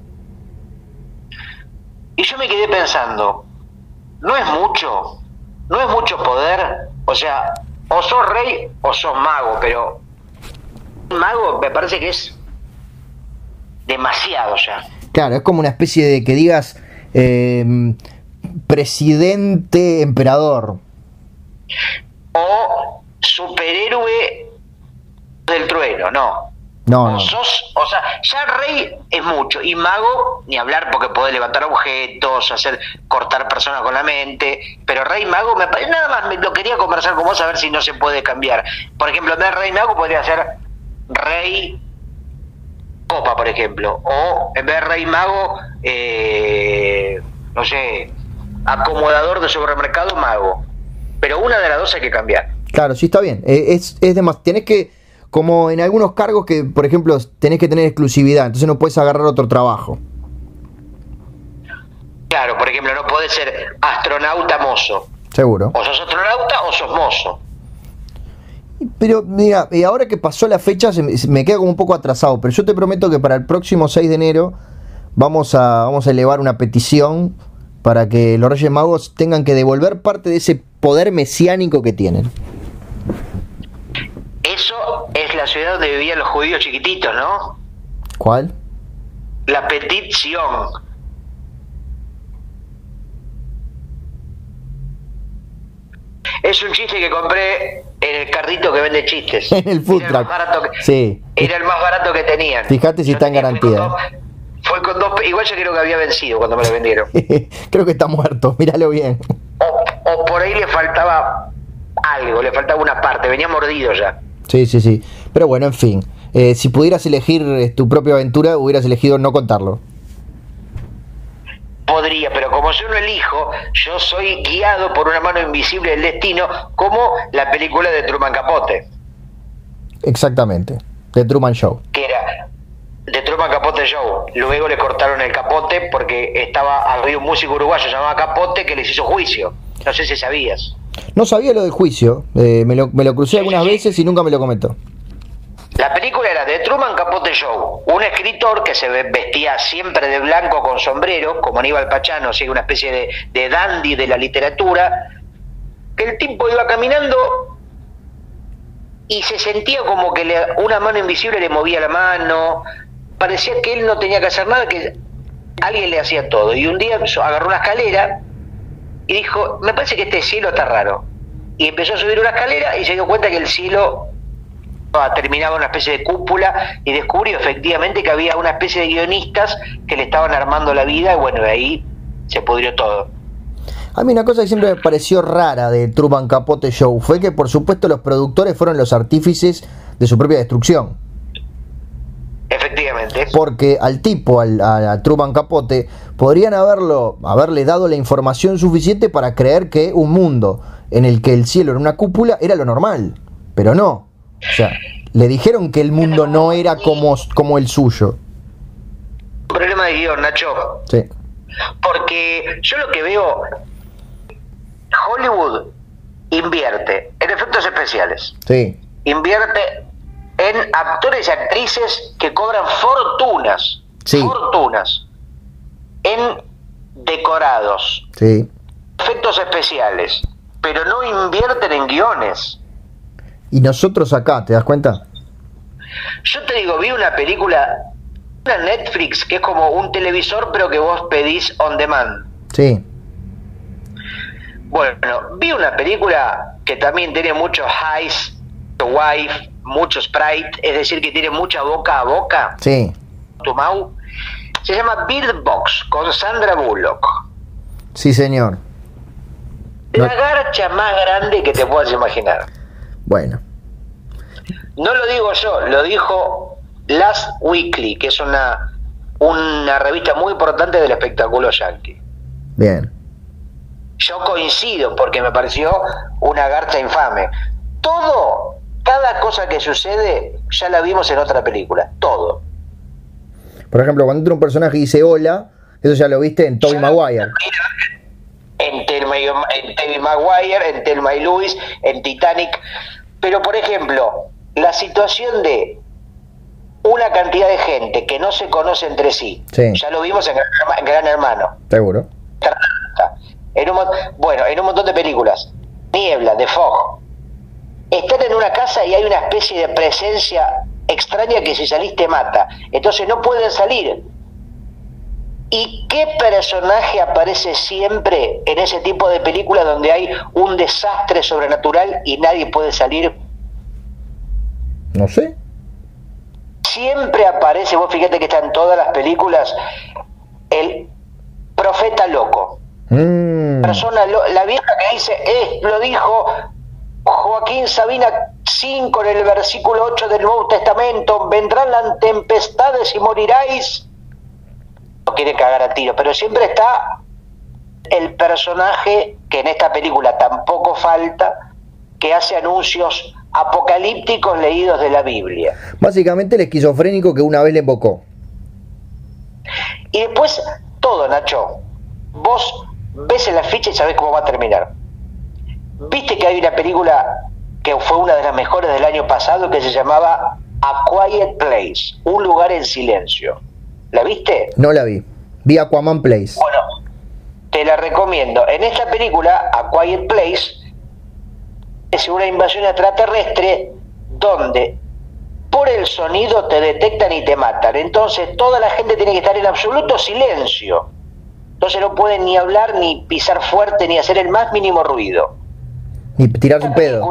Y yo me quedé pensando, no es mucho no es mucho poder, o sea, o sos rey o sos mago, pero mago me parece que es demasiado ya. Claro, es como una especie de que digas em, presidente emperador. O superhéroe del trueno, no. No, o Sos, o sea, ya rey es mucho, y mago, ni hablar porque puede levantar objetos, hacer cortar personas con la mente, pero rey mago, me parece nada más, lo quería conversar con vos a ver si no se puede cambiar. Por ejemplo, en vez de rey mago podría ser rey copa, por ejemplo, o en vez de rey mago, eh, no sé, acomodador de supermercado mago. Pero una de las dos hay que cambiar. Claro, sí está bien. Eh, es, es más, tienes que como en algunos cargos que, por ejemplo, tenés que tener exclusividad, entonces no puedes agarrar otro trabajo. Claro, por ejemplo, no puedes ser astronauta mozo. Seguro. O sos astronauta o sos mozo. Pero mira, y ahora que pasó la fecha se me, queda como un poco atrasado, pero yo te prometo que para el próximo 6 de enero vamos a, vamos a elevar una petición para que los Reyes Magos tengan que devolver parte de ese poder mesiánico que tienen. La ciudad donde vivían los judíos chiquititos, ¿no? ¿Cuál? La Petit Sion. Es un chiste que compré en el carrito que vende chistes. En el food era sí. Era el más barato que tenían. Fíjate si está en garantía. Fue con, dos, igual yo creo que había vencido cuando me lo vendieron. creo que está muerto, míralo bien. o por ahí le faltaba algo, le faltaba una parte, venía mordido ya. Sí, sí, sí. Pero bueno, en fin. eh, si pudieras elegir eh, tu propia aventura, hubieras elegido no contarlo. Podría, pero como yo no elijo, yo soy guiado por una mano invisible del destino, como la película de Truman Capote. Exactamente, de Truman Show. Que era de Truman Capote Show. Luego le cortaron el capote porque estaba había un músico uruguayo llamado Capote que les hizo juicio. No sé si sabías. No sabía lo del juicio, eh, me, lo, me lo crucé algunas veces y nunca me lo comentó. La película era de Truman Capote Show, un escritor que se vestía siempre de blanco con sombrero, como Aníbal Pachano, o una especie de, de dandy de la literatura, que el tipo iba caminando y se sentía como que una mano invisible le movía la mano, parecía que él no tenía que hacer nada, que alguien le hacía todo. Y un día agarró una escalera y dijo, me parece que este cielo está raro. Y empezó a subir una escalera y se dio cuenta que el cielo terminaba una especie de cúpula y descubrió efectivamente que había una especie de guionistas que le estaban armando la vida y bueno, de ahí se pudrió todo. A mí una cosa que siempre me pareció rara de Truman Capote Show fue que por supuesto los productores fueron los artífices de su propia destrucción. Efectivamente. Porque al tipo, al, a, Truman Capote, podrían haberlo, haberle dado la información suficiente para creer que un mundo en el que el cielo era una cúpula era lo normal. Pero no. O sea, le dijeron que el mundo no era como, como el suyo. Problema de guion, Nacho. Sí. Porque yo lo que veo, Hollywood invierte en efectos especiales. Sí. Invierte en actores y actrices que cobran fortunas. Sí. Fortunas. En decorados. Sí. Efectos especiales. Pero no invierten en guiones. Y nosotros acá, ¿te das cuenta? Yo te digo, vi una película, una Netflix, que es como un televisor, pero que vos pedís on demand. Sí. Bueno, vi una película que también tiene muchos highs, wife, mucho sprite, es decir, que tiene mucha boca a boca. Sí. Tomau. Se llama Bird Box con Sandra Bullock. Sí, señor. La garcha más grande que te puedas imaginar. Bueno. No lo digo yo, lo dijo Last Weekly, que es una, una revista muy importante del espectáculo yankee. Bien. Yo coincido porque me pareció una garcha infame. Todo, cada cosa que sucede, ya la vimos en otra película. Todo. Por ejemplo, cuando entra un personaje y dice hola, eso ya lo viste en Tobey Maguire. En Tobey Maguire, en Thelma y Lewis, en Titanic. Pero, por ejemplo, la situación de una cantidad de gente que no se conoce entre sí, ya lo vimos en Gran, Hermano. Seguro. En un, bueno, en un montón de películas. Niebla, de Fog. Están en una casa y hay una especie de presencia extraña que si salís te mata. Entonces no pueden salir. ¿Y qué personaje aparece siempre en ese tipo de películas donde hay un desastre sobrenatural y nadie puede salir? No sé. Siempre aparece, vos fíjate que está en todas las películas, el profeta loco. Mm. Persona, la vieja que dice, eh, lo dijo Joaquín Sabina 5 en el versículo 8 del Nuevo Testamento, vendrán las tempestades y moriráis no quiere cagar a tiro, pero siempre está el personaje que en esta película tampoco falta, que hace anuncios apocalípticos leídos de la Biblia. Básicamente el esquizofrénico que una vez le invocó. Y después todo, Nacho. Vos ves en la ficha y sabés cómo va a terminar. Viste que hay una película que fue una de las mejores del año pasado que se llamaba A Quiet Place, un lugar en silencio. ¿La viste? No la vi. Vi Aquaman Place. Bueno, te la recomiendo. En esta película, A Quiet Place, es una invasión extraterrestre donde por el sonido te detectan y te matan. Entonces toda la gente tiene que estar en absoluto silencio. Entonces no pueden ni hablar, ni pisar fuerte, ni hacer el más mínimo ruido. Ni tirarse un pedo.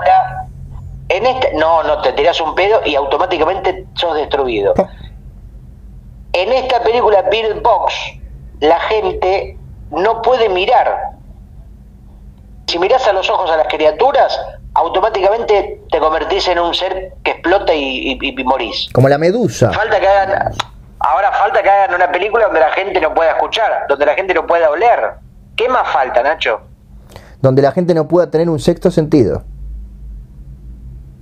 En este, no, no, te tiras un pedo y automáticamente sos destruido. En esta película Bird Box, la gente no puede mirar. Si miras a los ojos a las criaturas, automáticamente te convertís en un ser que explota y, y, y morís. Como la medusa. Falta que hagan, ahora falta que hagan una película donde la gente no pueda escuchar, donde la gente no pueda oler. ¿Qué más falta, Nacho? Donde la gente no pueda tener un sexto sentido.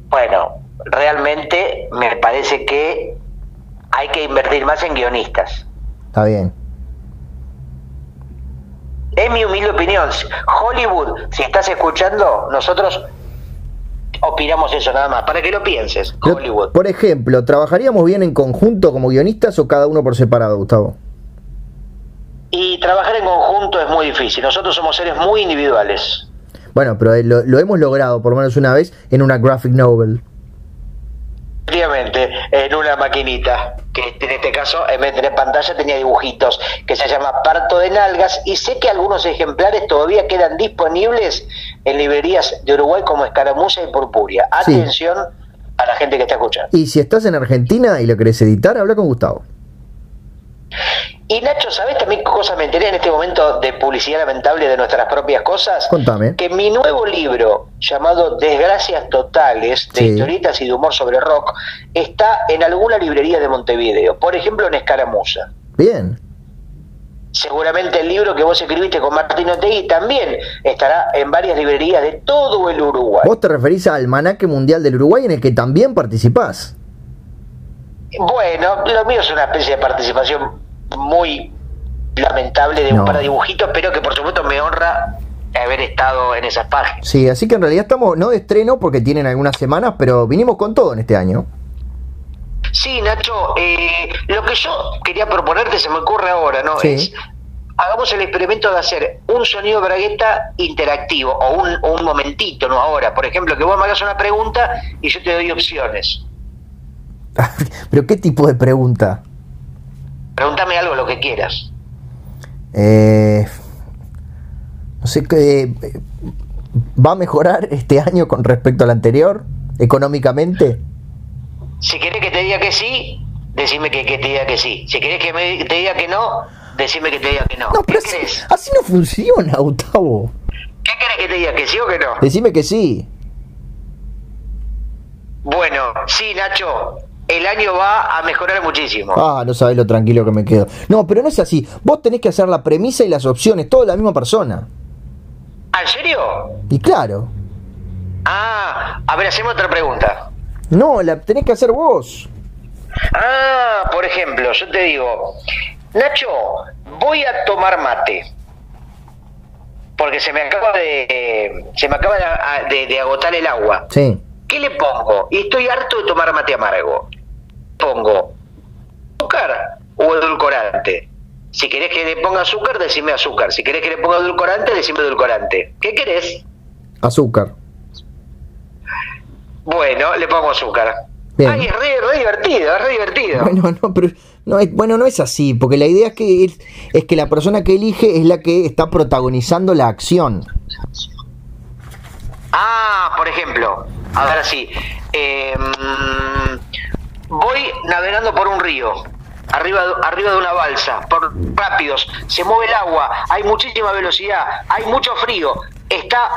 Bueno, realmente me parece que hay que invertir más en guionistas. Está bien. Es mi humilde opinión. Hollywood, si estás escuchando, nosotros opinamos eso nada más, para que lo pienses. Hollywood. Por ejemplo, ¿trabajaríamos bien en conjunto como guionistas o cada uno por separado, Gustavo? Y trabajar en conjunto es muy difícil. Nosotros somos seres muy individuales. Bueno, pero eh, lo, lo hemos logrado por lo menos una vez en una graphic novel. Efectivamente, en una maquinita, que en este caso, en vez de tener pantalla, tenía dibujitos, que se llama Parto de Nalgas, y sé que algunos ejemplares todavía quedan disponibles en librerías de Uruguay como Escaramuza y Purpuria. Sí. Atención a la gente que está escuchando. Y si estás en Argentina y lo querés editar, habla con Gustavo. Y Nacho, ¿sabes también qué cosa me enteré en este momento de publicidad lamentable de nuestras propias cosas? Contame. Que mi nuevo libro, llamado Desgracias Totales, de Sí. historietas y de humor sobre rock, está en alguna librería de Montevideo, por ejemplo en Escaramuza. Bien. Seguramente el libro que vos escribiste con Martín Otegui también estará en varias librerías de todo el Uruguay. Vos te referís al Almanaque Mundial del Uruguay en el que también participás. Bueno, lo mío es una especie de participación muy lamentable de No. un par de dibujitos, pero que por supuesto me honra haber estado en esas páginas. Sí, así que en realidad estamos no de estreno porque tienen algunas semanas, pero vinimos con todo en este año. Sí, Nacho, eh, lo que yo quería proponerte se me ocurre ahora, ¿no? Sí. Es, hagamos el experimento de hacer un sonido bragueta interactivo o un, o un momentito, ¿no? Ahora, por ejemplo, que vos me hagas una pregunta y yo te doy opciones. pero ¿qué tipo de pregunta? Pregúntame algo, lo que quieras. Eh, no sé qué. ¿Va a mejorar este año con respecto al anterior? ¿Económicamente? Si querés que te diga que sí, decime que, que te diga que sí. Si querés que me, te diga que no, decime que te diga que no. No, ¿Qué pero así, querés? así no funciona, Gustavo. ¿Qué querés que te diga que sí o que no? Decime que sí. Bueno, sí, Nacho, el año va a mejorar muchísimo. Ah, no sabés lo tranquilo que me quedo. No, pero no es así. Vos tenés que hacer la premisa y las opciones, todo la misma persona. ¿Ah, ¿En serio? Y claro, Ah, a ver, hacemos otra pregunta. no, la tenés que hacer vos. Ah, por ejemplo, yo te digo, Nacho, voy a tomar mate. Porque se me acaba de se me acaba de, de- de agotar el agua. Sí. ¿Qué le pongo? Y estoy harto de tomar mate amargo. Pongo azúcar o edulcorante. Si querés que le ponga azúcar, decime azúcar. Si querés que le ponga edulcorante, decime edulcorante. ¿Qué querés? Azúcar. Bueno, le pongo azúcar. Bien. Ay, es re, re divertido, es re divertido. Bueno, no, pero no es, bueno, no es así, porque la idea es que es, es que la persona que elige es la que está protagonizando la acción. Ah, por ejemplo, a ver así. eh, mm, voy navegando por un río, arriba, de- arriba de una balsa, por rápidos, se mueve el agua, hay muchísima velocidad, hay mucho frío, está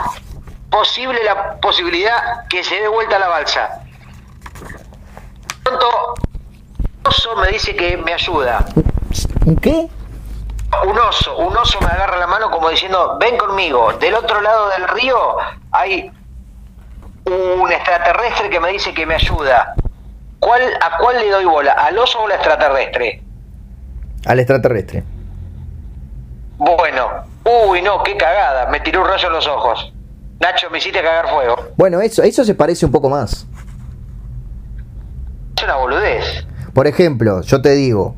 posible la posibilidad que se dé vuelta la balsa. Pronto, un oso me dice que me ayuda. ¿Un qué? Un oso, un oso me agarra la mano como diciendo, ven conmigo. Del otro lado del río hay un extraterrestre que me dice que me ayuda. ¿Cuál, ¿A cuál le doy bola? ¿Al oso o al extraterrestre? Al extraterrestre. Bueno, uy, no, qué cagada. Me tiró un rayo en los ojos. Nacho, me hiciste cagar fuego. Bueno, eso, eso se parece un poco más. Es una boludez. Por ejemplo, yo te digo,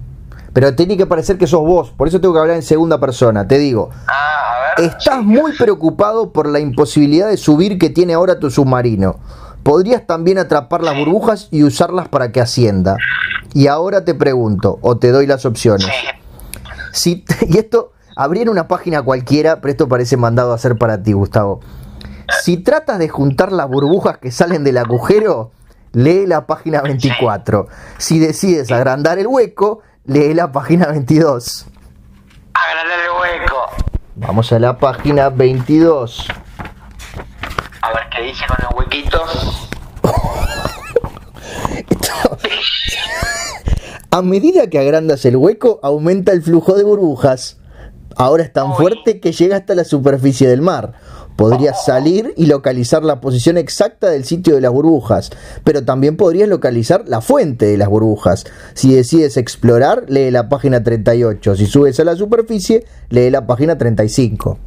pero tiene que parecer que sos vos, por eso tengo que hablar en segunda persona. Te digo, Ah, a ver. estás muy preocupado por la imposibilidad de subir que tiene ahora tu submarino. Podrías también atrapar las burbujas y usarlas para que ascienda. Y ahora te pregunto, o te doy las opciones. Si, y esto, abrí en una página cualquiera, pero esto parece mandado a hacer para ti, Gustavo. Si tratas de juntar las burbujas que salen del agujero, lee la página 24. Si decides agrandar el hueco, lee la página 22. Agrandar el hueco. Vamos a la página 22. Se dice con los huequitos. A medida que agrandas el hueco, aumenta el flujo de burbujas. Ahora es tan Uy. fuerte que llega hasta la superficie del mar. Podrías salir y localizar la posición exacta del sitio de las burbujas, pero también podrías localizar la fuente de las burbujas. Si decides explorar, lee la página 38. Si subes a la superficie, lee la página 35.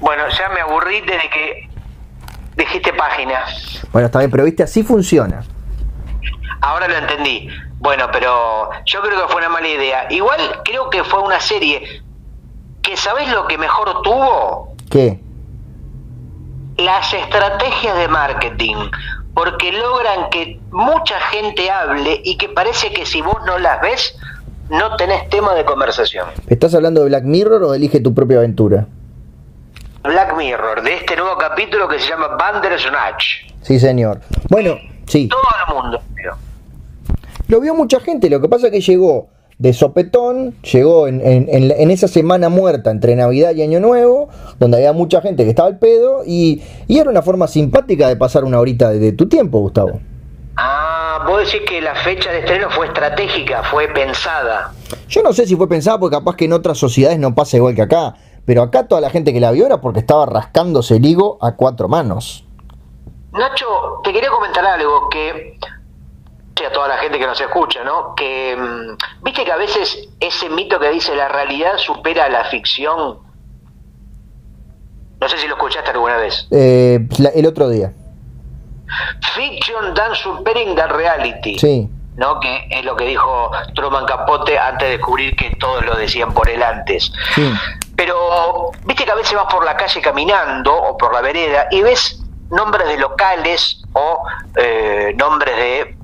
Bueno, ya me aburrí desde que dijiste página. Bueno, está bien, pero viste, así funciona. Ahora lo entendí. Bueno, pero yo creo que fue una mala idea. Igual creo que fue una serie que, ¿sabés lo que mejor tuvo? ¿Qué? Las estrategias de marketing. Porque logran que mucha gente hable y que parece que si vos no las ves, no tenés tema de conversación. ¿Estás hablando de Black Mirror o Elige tu propia aventura? Black Mirror, de este nuevo capítulo que se llama Bandersnatch. Sí, señor. Bueno, sí. Todo el mundo. pero- Lo vio mucha gente, lo que pasa es que llegó de sopetón, llegó en, en- en- en esa semana muerta entre Navidad y Año Nuevo, donde había mucha gente que estaba al pedo, y, y era una forma simpática de pasar una horita de, de tu tiempo, Gustavo. Ah, vos decís que la fecha de estreno fue estratégica, fue pensada. Yo no sé si fue pensado porque capaz que en otras sociedades no pasa igual que acá, pero acá toda la gente que la vio era porque estaba rascándose el higo a cuatro manos. Nacho, te quería comentar algo que a toda la gente que nos escucha, ¿no? Que mm, viste que a veces ese mito que dice la realidad supera a la ficción. No sé si lo escuchaste alguna vez. Eh, la- el otro día, Fiction done supering the reality. sí. ¿no? Que es lo que dijo Truman Capote antes de descubrir que todos lo decían por él antes. Sí. Pero, viste que a veces vas por la calle caminando o por la vereda y ves nombres de locales o eh, nombres de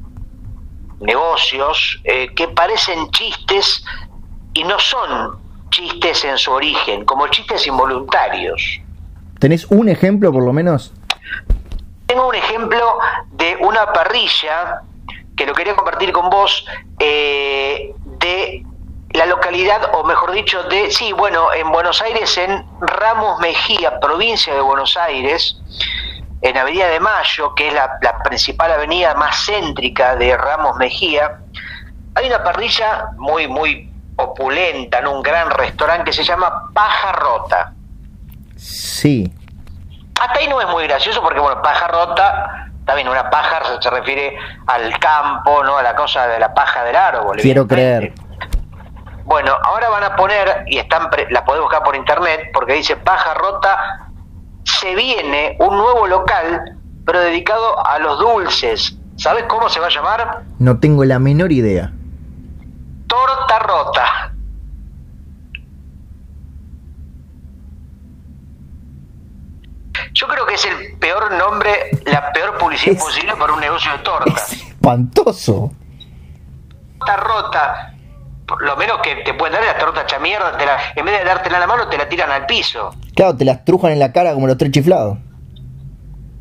negocios eh, que parecen chistes y no son chistes en su origen, como chistes involuntarios. ¿Tenés un ejemplo por lo menos? Tengo un ejemplo de una parrilla que lo quería compartir con vos eh, de la localidad, o mejor dicho, de, sí, bueno, en Buenos Aires, en Ramos Mejía, provincia de Buenos Aires, en Avenida de Mayo, que es la, la principal avenida más céntrica de Ramos Mejía, hay una parrilla muy, muy opulenta, en un gran restaurante que se llama Paja Rota. Sí. Hasta ahí no es muy gracioso porque, bueno, paja rota, también una paja se, se refiere al campo, ¿no? A la cosa de la paja del árbol. Quiero creer. Bueno, ahora van a poner, y están la podés buscar por internet, porque dice paja rota, se viene un nuevo local, pero dedicado a los dulces. ¿Sabes cómo se va a llamar? No tengo la menor idea. Torta rota. Yo creo que es el peor nombre, la peor publicidad Es- posible para un negocio de torta. Es espantoso. Torta rota. Lo menos que te pueden dar la torta hecha mierda, te la- en vez de dártela en la mano, te la tiran al piso. Claro, te las trujan en la cara como los tres chiflados.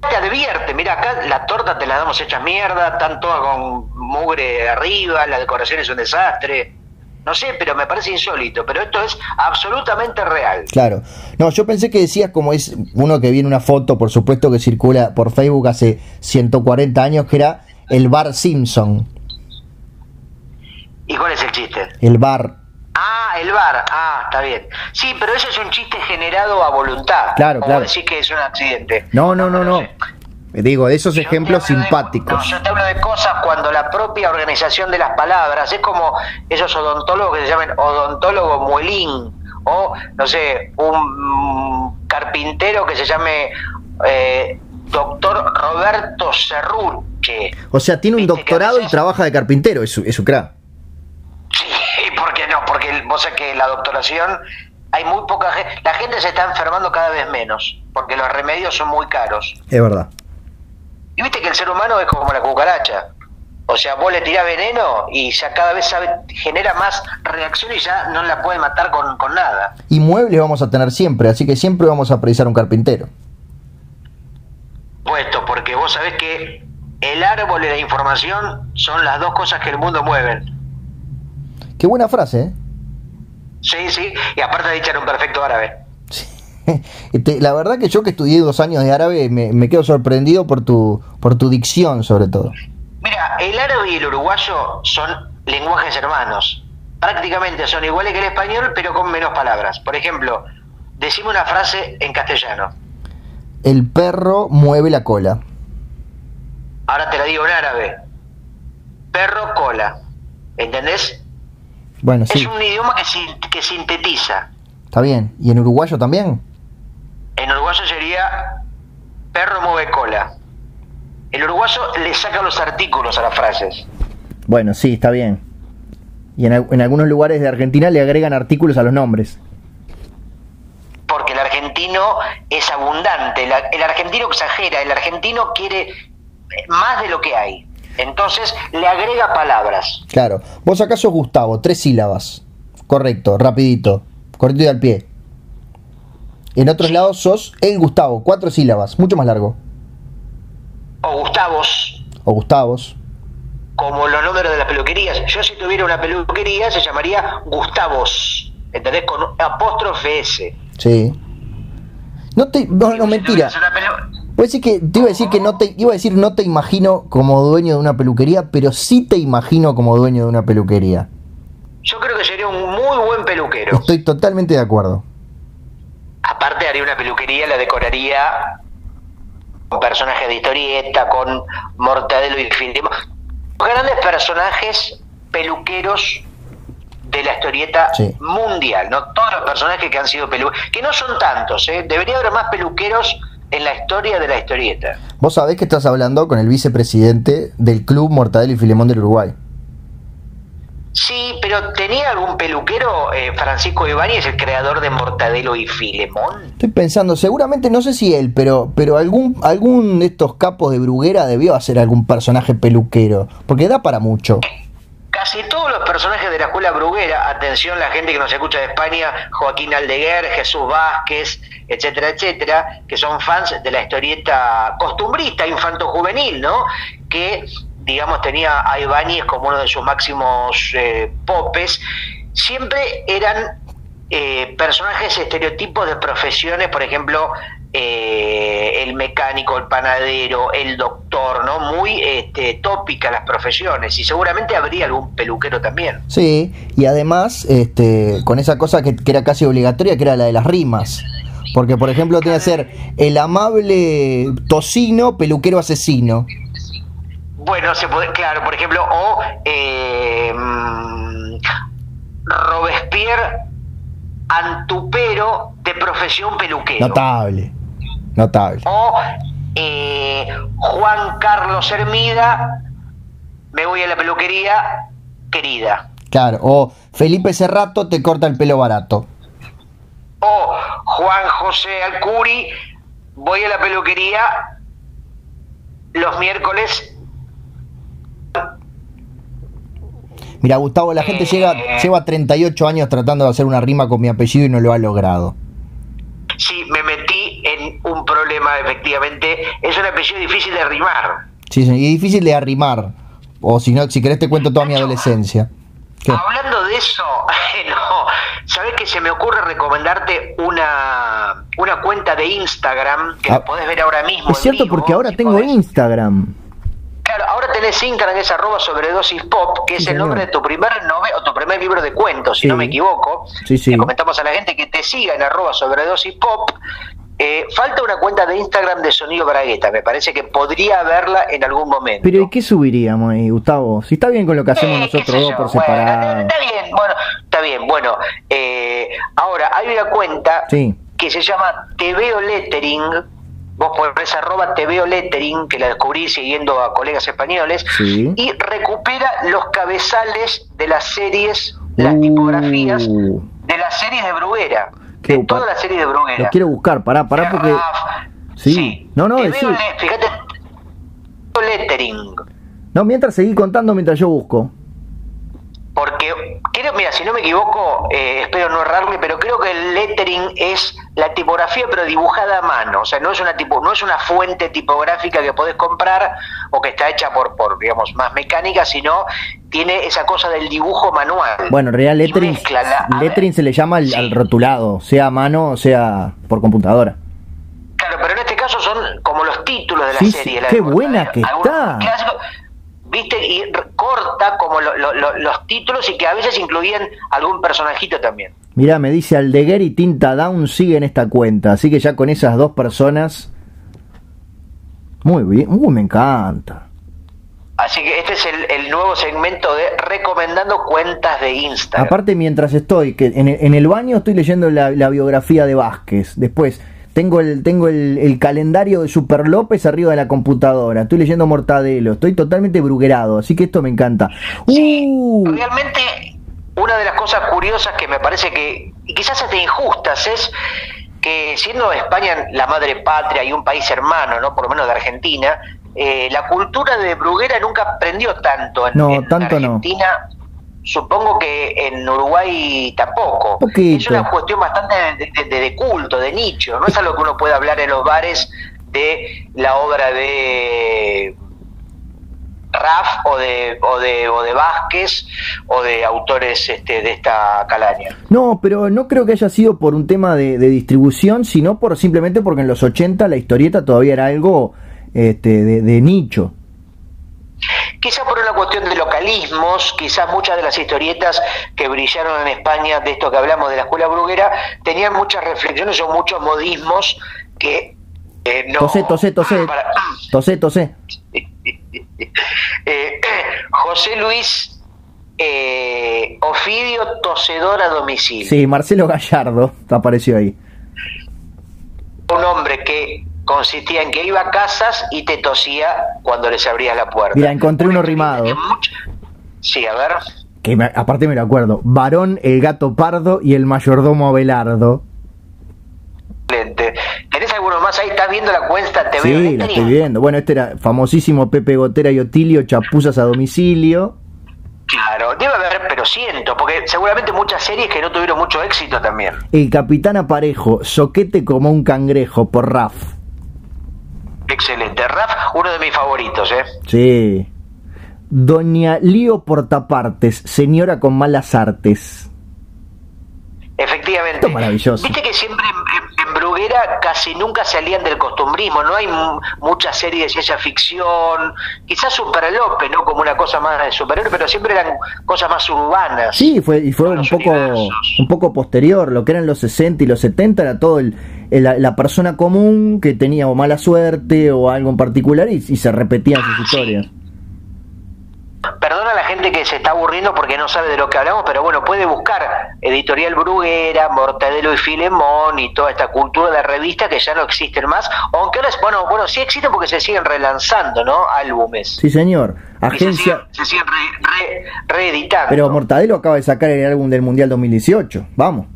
Te advierte, mira, acá la torta te la damos hecha mierda, están todas con mugre arriba, la decoración es un desastre. No sé, pero me parece insólito, pero esto es absolutamente real. Claro. No, yo pensé que decías como es uno que viene una foto, por supuesto, que circula por Facebook hace 140 años, que era el bar Simpson. ¿Y cuál es el chiste? El bar. Ah, el bar. Ah, está bien. Sí, pero eso es un chiste generado a voluntad. Claro, Como claro. decir que es un accidente. No, no, no, no. Digo, de esos Yo ejemplos de- simpáticos. no, yo te hablo de cosas cuando la propia organización de las palabras es como esos odontólogos que se llaman odontólogo muelín o, no sé, un carpintero que se llame eh, doctor Roberto Cerruche. O sea, tiene un doctorado y trabaja de carpintero, es su, es su crack. Vos sabés que la doctoración hay muy poca gente, la gente se está enfermando cada vez menos, porque los remedios son muy caros. Es verdad. Y viste que el ser humano es como la cucaracha. O sea, vos le tirás veneno y ya cada vez sabe, genera más reacción y ya no la puede matar con, con nada. Y muebles vamos a tener siempre, así que siempre vamos a precisar un carpintero. Puesto, porque vos sabés que el árbol y la información son las dos cosas que el mundo mueven. Qué buena frase, ¿eh? Sí, sí, y aparte de echar un perfecto árabe. Sí. Este, la verdad que yo que estudié dos años de árabe me, me quedo sorprendido por tu, por tu dicción sobre todo. Mira, el árabe y el uruguayo son lenguajes hermanos. Prácticamente son iguales que el español, pero con menos palabras. Por ejemplo, decime una frase en castellano. El perro mueve la cola. Ahora te la digo en árabe. Perro cola. ¿Entendés? Bueno, sí, Es un idioma que, sin- que sintetiza. está bien. ¿Y en uruguayo también? En uruguayo sería perro mueve cola. El uruguayo le saca los artículos a las frases. Bueno, sí, está bien. Y en, al- en algunos lugares de Argentina le agregan artículos a los nombres. Porque el argentino es abundante, el argentino exagera, el argentino quiere más de lo que hay. Entonces le agrega palabras. Claro. Vos acá sos Gustavo, tres sílabas. Correcto, rapidito. Cortito y al pie. En otros lados sos el Gustavo, cuatro sílabas, mucho más largo. O Gustavos, O Gustavos. como los números de las peluquerías. Yo si tuviera una peluquería se llamaría Gustavos. ¿Entendés? Con apóstrofe S. Sí. No te. No, no, mentira. una decir que. Te iba a decir que no te. Iba a decir no te imagino como dueño de una peluquería, pero sí te imagino como dueño de una peluquería. Yo creo que sería un muy buen peluquero. Estoy totalmente de acuerdo. Aparte haría una peluquería, la decoraría con personajes de historieta, con Mortadelo y Filemón. Grandes personajes peluqueros de la historieta Sí. mundial, ¿no? Todos los personajes que han sido peluqueros, que no son tantos, ¿eh? Debería haber más peluqueros en la historia de la historieta. Vos sabés que estás hablando con el vicepresidente del Club Mortadelo y Filemón del Uruguay. Sí, pero ¿tenía algún peluquero eh, Francisco Ibáñez, el creador de Mortadelo y Filemón? Estoy pensando, seguramente, no sé si él, pero, pero algún, algún de estos capos de Bruguera debió hacer algún personaje peluquero, porque da para mucho. Casi todos los personajes de la escuela bruguera, atención la gente que nos escucha de España, Joaquín Aldeguer, Jesús Vázquez, etcétera, etcétera, que son fans de la historieta costumbrista, infanto-juvenil, ¿no? Que, digamos, tenía a Ibáñez como uno de sus máximos eh, popes, siempre eran eh, personajes estereotipos de profesiones, por ejemplo, eh, el mecánico, el panadero, el doctor, ¿no? Muy este, tópicas las profesiones y seguramente habría algún peluquero también. Sí, y además, este, con esa cosa que, que era casi obligatoria, que era la de las rimas. Porque, por ejemplo, tenía que ser el amable tocino, peluquero asesino. Bueno, se puede, claro, por ejemplo, o eh, mm, Robespierre Antupero de profesión peluquero. Notable, notable. O eh, Juan Carlos Hermida, me voy a la peluquería, querida. Claro, o Felipe Cerrato te corta el pelo barato. O Juan José Alcuri, voy a la peluquería los miércoles. Mira, Gustavo, la gente llega, lleva 38 años tratando de hacer una rima con mi apellido y no lo ha logrado. Sí, me metí en un problema, efectivamente. Es un apellido difícil de rimar. Sí, sí, y difícil de arrimar. O si no, si querés te cuento toda mi adolescencia. ¿Qué? Hablando de eso, no, ¿sabés que se me ocurre recomendarte una, una cuenta de Instagram que Ah, la podés ver ahora mismo? Es cierto vivo, porque ahora si tengo podés. Instagram. Claro, ahora tenés Instagram, que es arroba sobredosis pop, que Sí, es el señor. nombre de tu primer nove o tu primer libro de cuentos, si no me equivoco. Sí. Le comentamos a la gente que te siga en arroba sobredosis pop. Eh, falta una cuenta de Instagram de Sonido Bragueta, me parece que podría verla en algún momento. Pero ¿y qué subiríamos ahí, Gustavo? Si está bien con lo que hacemos Eh, qué nosotros dos por bueno, separado. está bien, bueno, está bien, bueno. eh, ahora, hay una cuenta Sí. que se llama Te Veo Lettering. Vos ponés arroba Te Veo Lettering, que la descubrí siguiendo a colegas españoles, Sí. y recupera los cabezales de las series, las Uh. tipografías de las series de Bruguera. Todas las series de Bruguera. Lo quiero buscar, pará, pará porque... Raf, Sí. No, no, Le- fíjate, Lettering. No, mientras seguí contando mientras yo busco. Porque creo, mira, si no me equivoco, eh, espero no errarme, pero creo que el lettering es la tipografía pero dibujada a mano, o sea, no es una tipo, no es una fuente tipográfica que podés comprar o que está hecha por, por digamos, más mecánica, sino tiene esa cosa del dibujo manual. Bueno, en realidad lettering, lettering se le llama al, rotulado, sea a mano o sea por computadora. Claro, pero en este caso son como los títulos de la serie. qué buena que está. ¿viste? Y corta como los títulos y que a veces incluían algún personajito también. Mira, me dice Aldeguer y Tinta Down siguen esta cuenta, así que ya con esas dos personas. Muy bien, uy, me encanta. Así que este es el, nuevo segmento de recomendando cuentas de Instagram. Aparte, mientras estoy que en, el, baño, estoy leyendo la, la biografía de Vázquez. Después, tengo el, tengo el, calendario de Super López arriba de la computadora. Estoy leyendo Mortadelo. Estoy totalmente bruguerado. Así que esto me encanta. Sí, uh. realmente una de las cosas curiosas que me parece que, y quizás hasta injustas, es que siendo España la madre patria y un país hermano, ¿no? por lo menos de Argentina, eh, la cultura de Bruguera nunca aprendió tanto en, no, tanto Argentina. Supongo que en Uruguay tampoco. Es una cuestión bastante de, culto, de nicho. No es algo que uno pueda hablar en los bares de la obra de Raf o de, o de, o de Vázquez o de autores este, de esta calaña. No, pero no creo que haya sido por un tema de, distribución, sino por simplemente porque en los 80 la historieta todavía era algo este, de nicho. Quizás por una cuestión de localismos, quizás muchas de las historietas que brillaron en España, de esto que hablamos de la escuela bruguera, tenían muchas reflexiones o muchos modismos que eh, no... Tosé, tosé, tosé. Tosé, tosé. Eh, José Luis eh, Ofidio Tosedor a domicilio. Sí, Marcelo Gallardo apareció ahí. Un hombre que consistía en que iba a casas y te tosía cuando les abrías la puerta. Mira, encontré uno rimado. Sí, a ver. Que aparte me lo acuerdo. Varón, el gato pardo y el mayordomo Abelardo. ¿Tenés alguno más ahí? ¿Estás viendo la cuenta TV? Sí, la estoy viendo. Bueno, este era famosísimo Pepe Gotera y Otilio, chapuzas a domicilio. Claro, debe haber, pero siento, porque seguramente muchas series que no tuvieron mucho éxito también. El Capitán Aparejo, soquete como un cangrejo, por Raf. Excelente. Raf, uno de mis favoritos, ¿eh? Sí. Doña Lío Portapartes, señora con malas artes. Efectivamente. maravilloso. Viste que siempre casi nunca salían del costumbrismo, no hay muchas series de ciencia ficción, quizás Super López, ¿no? Como una cosa más de superhéroe, pero siempre eran cosas más urbanas. Sí, fue, y fue un poco, un poco posterior, lo que eran los 60 y los 70 era todo el, la, persona común que tenía o mala suerte o algo en particular y, se repetían sus ah, historias. Gente que se está aburriendo porque no sabe de lo que hablamos, pero bueno, puede buscar Editorial Bruguera, Mortadelo y Filemón y toda esta cultura de revista que ya no existen más, aunque ahora, bueno, bueno, sí existen porque se siguen relanzando, ¿no? Álbumes. Sí, señor. Agencia... Se siguen, reeditando. Pero Mortadelo acaba de sacar el álbum del Mundial 2018, vamos.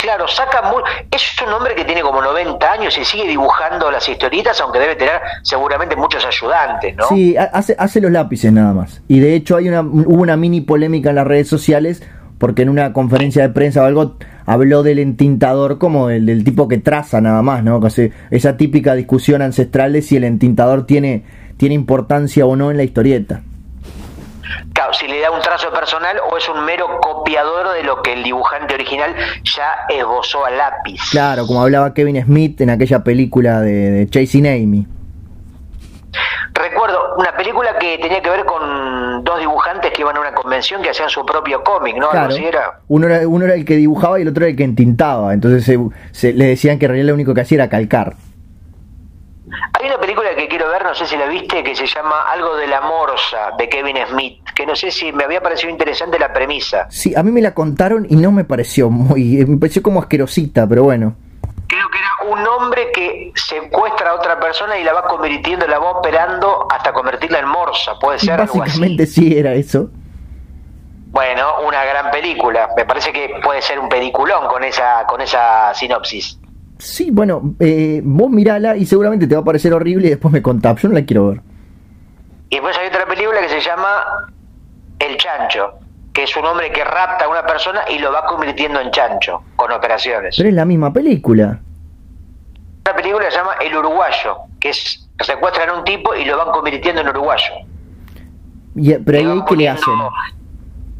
Claro, saca muy... Es un hombre que tiene como 90 años y sigue dibujando las historietas, aunque debe tener seguramente muchos ayudantes, ¿no? Sí, hace, hace los lápices nada más. Y de hecho hay una, hubo una mini polémica en las redes sociales porque en una conferencia de prensa o algo habló del entintador como el del tipo que traza nada más, ¿no? esa típica discusión ancestral de si el entintador tiene, tiene importancia o no en la historieta si le da un trazo personal o es un mero copiador de lo que el dibujante original ya esbozó a lápiz. Claro, como hablaba Kevin Smith en aquella película de, Chasing Amy. Recuerdo una película que tenía que ver con dos dibujantes que iban a una convención que hacían su propio cómic, ¿no? Claro, Uno, era, uno era el que dibujaba y el otro era el que entintaba. Entonces se, le decían que en realidad lo único que hacía era calcar. Hay una película que quiero ver, no sé si la viste, que se llama Algo de la Morsa, de Kevin Smith, que no sé si me había parecido interesante la premisa. Sí, a mí me la contaron y no me pareció muy, me pareció como asquerosita, pero bueno. Creo que era un hombre que secuestra a otra persona y la va convirtiendo, la va operando hasta convertirla en morsa, puede ser. Básicamente sí era eso. Bueno, una gran película. Me parece que puede ser un peliculón con esa, con esa sinopsis. Sí, bueno, eh, vos mirala y seguramente te va a parecer horrible y después me contás. Yo no la quiero ver. Y después hay otra película que se llama El Chancho. que es un hombre que rapta a una persona y lo va convirtiendo en chancho con operaciones. Pero es la misma película. Una película se llama El Uruguayo, que es secuestran a un tipo y lo van convirtiendo en uruguayo. Y, pero ahí qué le hacen.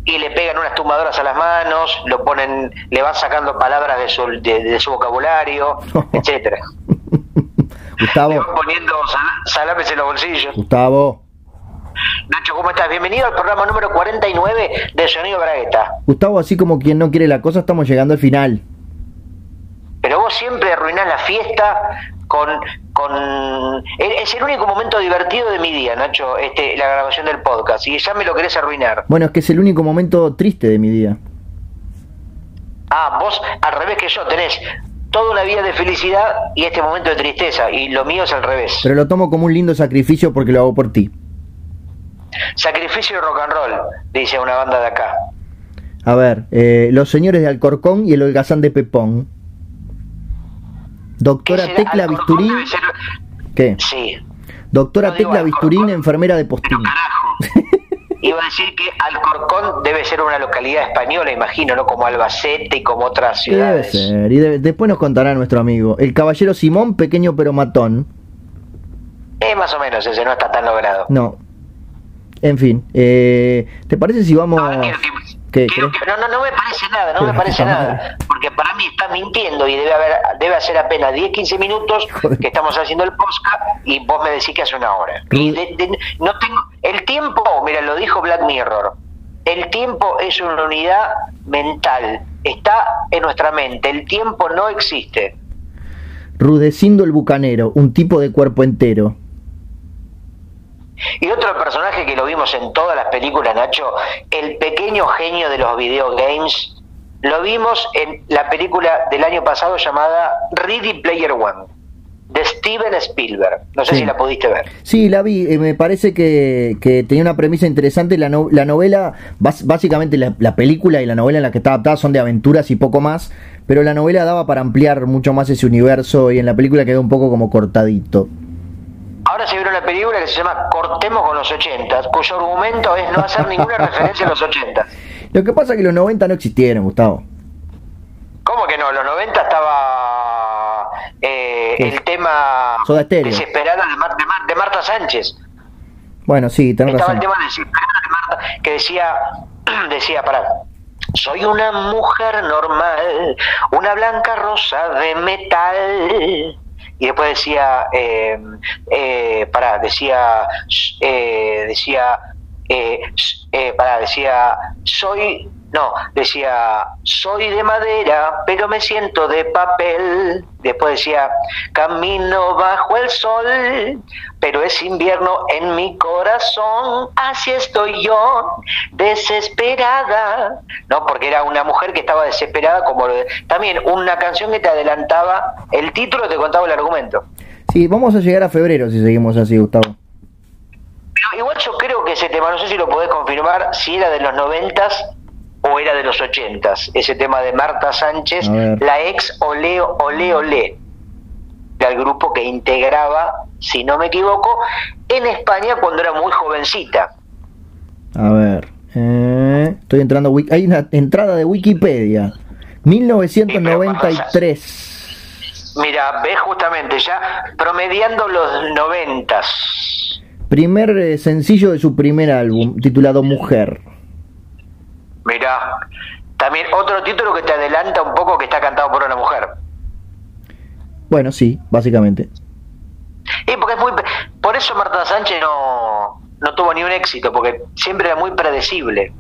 Y le pegan unas tumbadoras a las manos, lo ponen, le van sacando palabras de su, de, de su vocabulario, etcétera. Le Gustavo, van poniendo sal- salames en los bolsillos. Gustavo, Nacho, ¿cómo estás? Bienvenido al programa número 49 de Sonido Bragueta. Gustavo, así como quien no quiere la cosa, estamos llegando al final. Pero vos siempre arruinás la fiesta con... con es el único momento divertido de mi día, Nacho, este, la grabación del podcast. Y ya me lo querés arruinar. Bueno, es que es el único momento triste de mi día. Ah, vos al revés que yo, tenés toda una vida de felicidad y este momento de tristeza. Y lo mío es al revés. Pero lo tomo como un lindo sacrificio porque lo hago por ti. Sacrificio y rock and roll, dice una banda de acá. A ver, eh, los señores de Alcorcón y el holgazán de Pepón. Doctora Tecla Bisturín. ¿Qué? Sí. Doctora No Tecla Bisturín, enfermera de Pero Postín. carajo. Iba a decir que Alcorcón debe ser una localidad española, imagino, ¿no? Como Albacete y como otras Y debe ciudades. ser. Y debe- después nos contará nuestro amigo. El caballero Simón, pequeño pero matón. Eh, más o menos ese, no está tan logrado. No. En fin. eh, ¿Te parece si vamos... No, quiero que- No, no, no me parece nada, no me parece nada. Porque para mí está mintiendo y debe haber debe hacer apenas 10, 15 minutos que estamos haciendo el podcast y vos me decís que hace una hora. Y de- de- no tengo, el tiempo, mira, lo dijo Black Mirror, el tiempo es una unidad mental, está en nuestra mente, el tiempo no existe. Rudecindo el bucanero, un tipo de cuerpo entero. Y otro personaje que lo vimos en todas las películas, Nacho, el pequeño genio de los videogames, lo vimos en la película del año pasado llamada Ready Player One, de Steven Spielberg. No sé Sí. si la pudiste ver. Sí, la vi. eh, me parece que, que tenía una premisa interesante. La, no- la novela, bas- básicamente la, la película y la novela en la que está adaptada son de aventuras y poco más. Pero la novela daba para ampliar mucho más ese universo y en la película quedó un poco como cortadito. Ahora se viene una película que se llama Cortemos con los 80, cuyo argumento es no hacer ninguna referencia a los 80. Lo que pasa es que los 90 no existieron, Gustavo. ¿Cómo que no? Los 90 estaba eh, el tema Soda. Desesperada de, Mar- de Mar- de Marta Sánchez. Bueno, sí, tenés Estaba razón. el tema de Desesperada de Marta, que decía, decía, pará, soy una mujer normal, una blanca rosa de metal. Y después decía, eh, eh, pará, decía, eh, decía, eh, eh, pará, decía, soy, no, decía, soy de madera, pero me siento de papel. Después decía, camino bajo el sol, pero es invierno en mi corazón. Así estoy yo, desesperada. No, porque era una mujer que estaba desesperada, como lo de- también una canción que te adelantaba el título te contaba el argumento. Sí, vamos a llegar a febrero si seguimos así, Gustavo. Pero igual yo creo que ese tema, no sé si lo podés confirmar, si era de los noventas o era de los ochentas, ese tema de Marta Sánchez, la ex Ole Ole Ole, del grupo que integraba, si no me equivoco, en España cuando era muy jovencita. A ver. eh, estoy entrando. Hay una entrada de Wikipedia. 1993. Mira, ves justamente ya promediando los noventas. Primer eh, sencillo de su primer álbum, titulado Mujer. Mira, también otro título que te adelanta un poco que está cantado por una mujer. Bueno, sí, básicamente. Y porque es muy. Por eso Marta Sánchez no, no tuvo ni un éxito, porque siempre era muy predecible.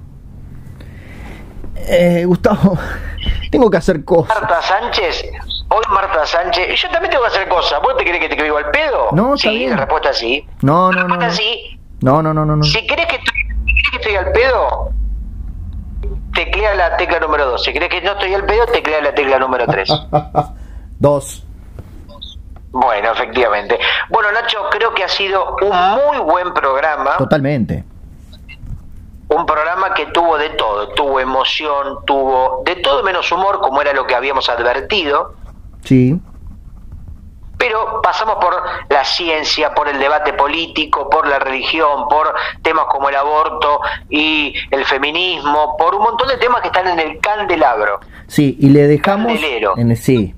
Eh, Gustavo, tengo que hacer cosas. Marta Sánchez, hoy Marta Sánchez. Yo también tengo que hacer cosas. ¿Vos te crees que te escribo al pedo? No, sí, bien. la respuesta es sí. No, La no, no. respuesta No, sí. no, no, no. no, no. Si crees que estoy, crees que estoy al pedo, teclea la tecla número 2. Si crees que no estoy al pedo, teclea la tecla número 3. Dos. bueno, efectivamente. Bueno, Nacho, creo que ha sido un muy buen programa. Totalmente. un programa que tuvo de todo, tuvo emoción, tuvo de todo menos humor, como era lo que habíamos advertido, Sí. Pero pasamos por la ciencia, por el debate político, por la religión, por temas como el aborto y el feminismo, por un montón de temas que están en el candelabro. Sí, y le dejamos... En, sí,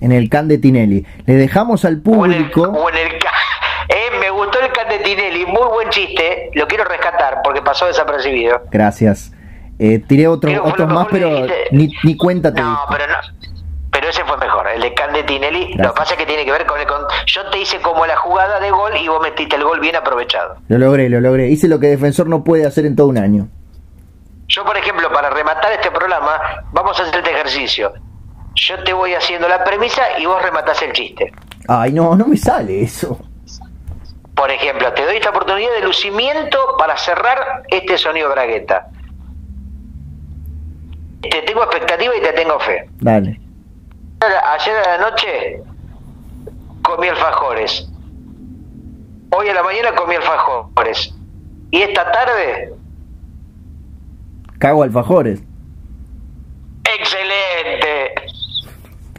en el can de Tinelli. Le dejamos al público... O en el, eh, me gustó el can de Tinelli, muy buen chiste, lo quiero rescatar porque pasó desapercibido. Gracias. Eh, tiré otro, otros más, pero ni, ni cuenta No, pero no el de Tinelli. Lo que pasa es que tiene que ver con el. yo te hice como la jugada de gol y vos metiste el gol bien aprovechado. Lo logré, lo logré. Hice lo que defensor no puede hacer en todo un año. Yo, por ejemplo, para rematar este programa, vamos a hacer este ejercicio. Yo te voy haciendo la premisa y vos rematás el chiste. Ay, no, no me sale eso. Por ejemplo, te doy esta oportunidad de lucimiento para cerrar este sonido bragueta. Te tengo expectativa y te tengo fe. Dale. Ayer a la noche comí alfajores. Hoy a la mañana comí alfajores. Y esta tarde. Cago alfajores. ¡Excelente!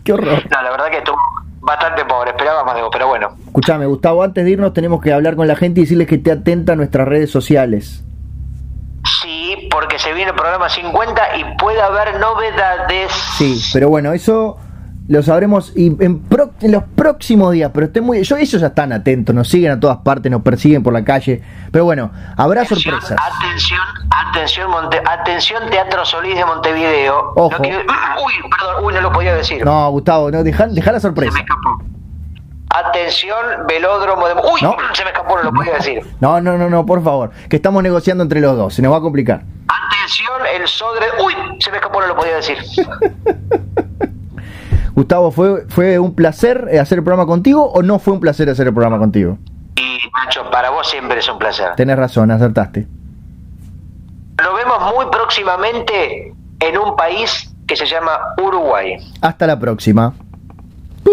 ¡Qué horror! No, la verdad que estuvo bastante pobre. Esperaba más, pero bueno. Escuchame, Gustavo, antes de irnos tenemos que hablar con la gente y decirles que te atenta a nuestras redes sociales. Sí, porque se viene el programa 50 y puede haber novedades. Sí, pero bueno, eso lo sabremos y en, los próximos días, pero estén muy, yo, ellos ya están atentos, nos siguen a todas partes, nos persiguen por la calle, pero bueno, habrá sorpresas. Atención, atención, atención Teatro Solís de Montevideo. Ojo. uy, perdón, uy, no lo podía decir. No, Gustavo, no, deja, la sorpresa. Se me escapó. Atención, velódromo de... Uy, se me escapó, no lo podía decir. No, no, no, no, por favor, que estamos negociando entre los dos, se nos va a complicar. Atención, el Sodre... Uy, se me escapó, no lo podía decir. Gustavo, ¿fue, ¿fue un placer eh, hacer el programa contigo o no fue un placer hacer el programa contigo? Y Nacho, para vos siempre es un placer. Tenés razón, acertaste. Lo vemos muy próximamente en un país que se llama Uruguay. Hasta la próxima.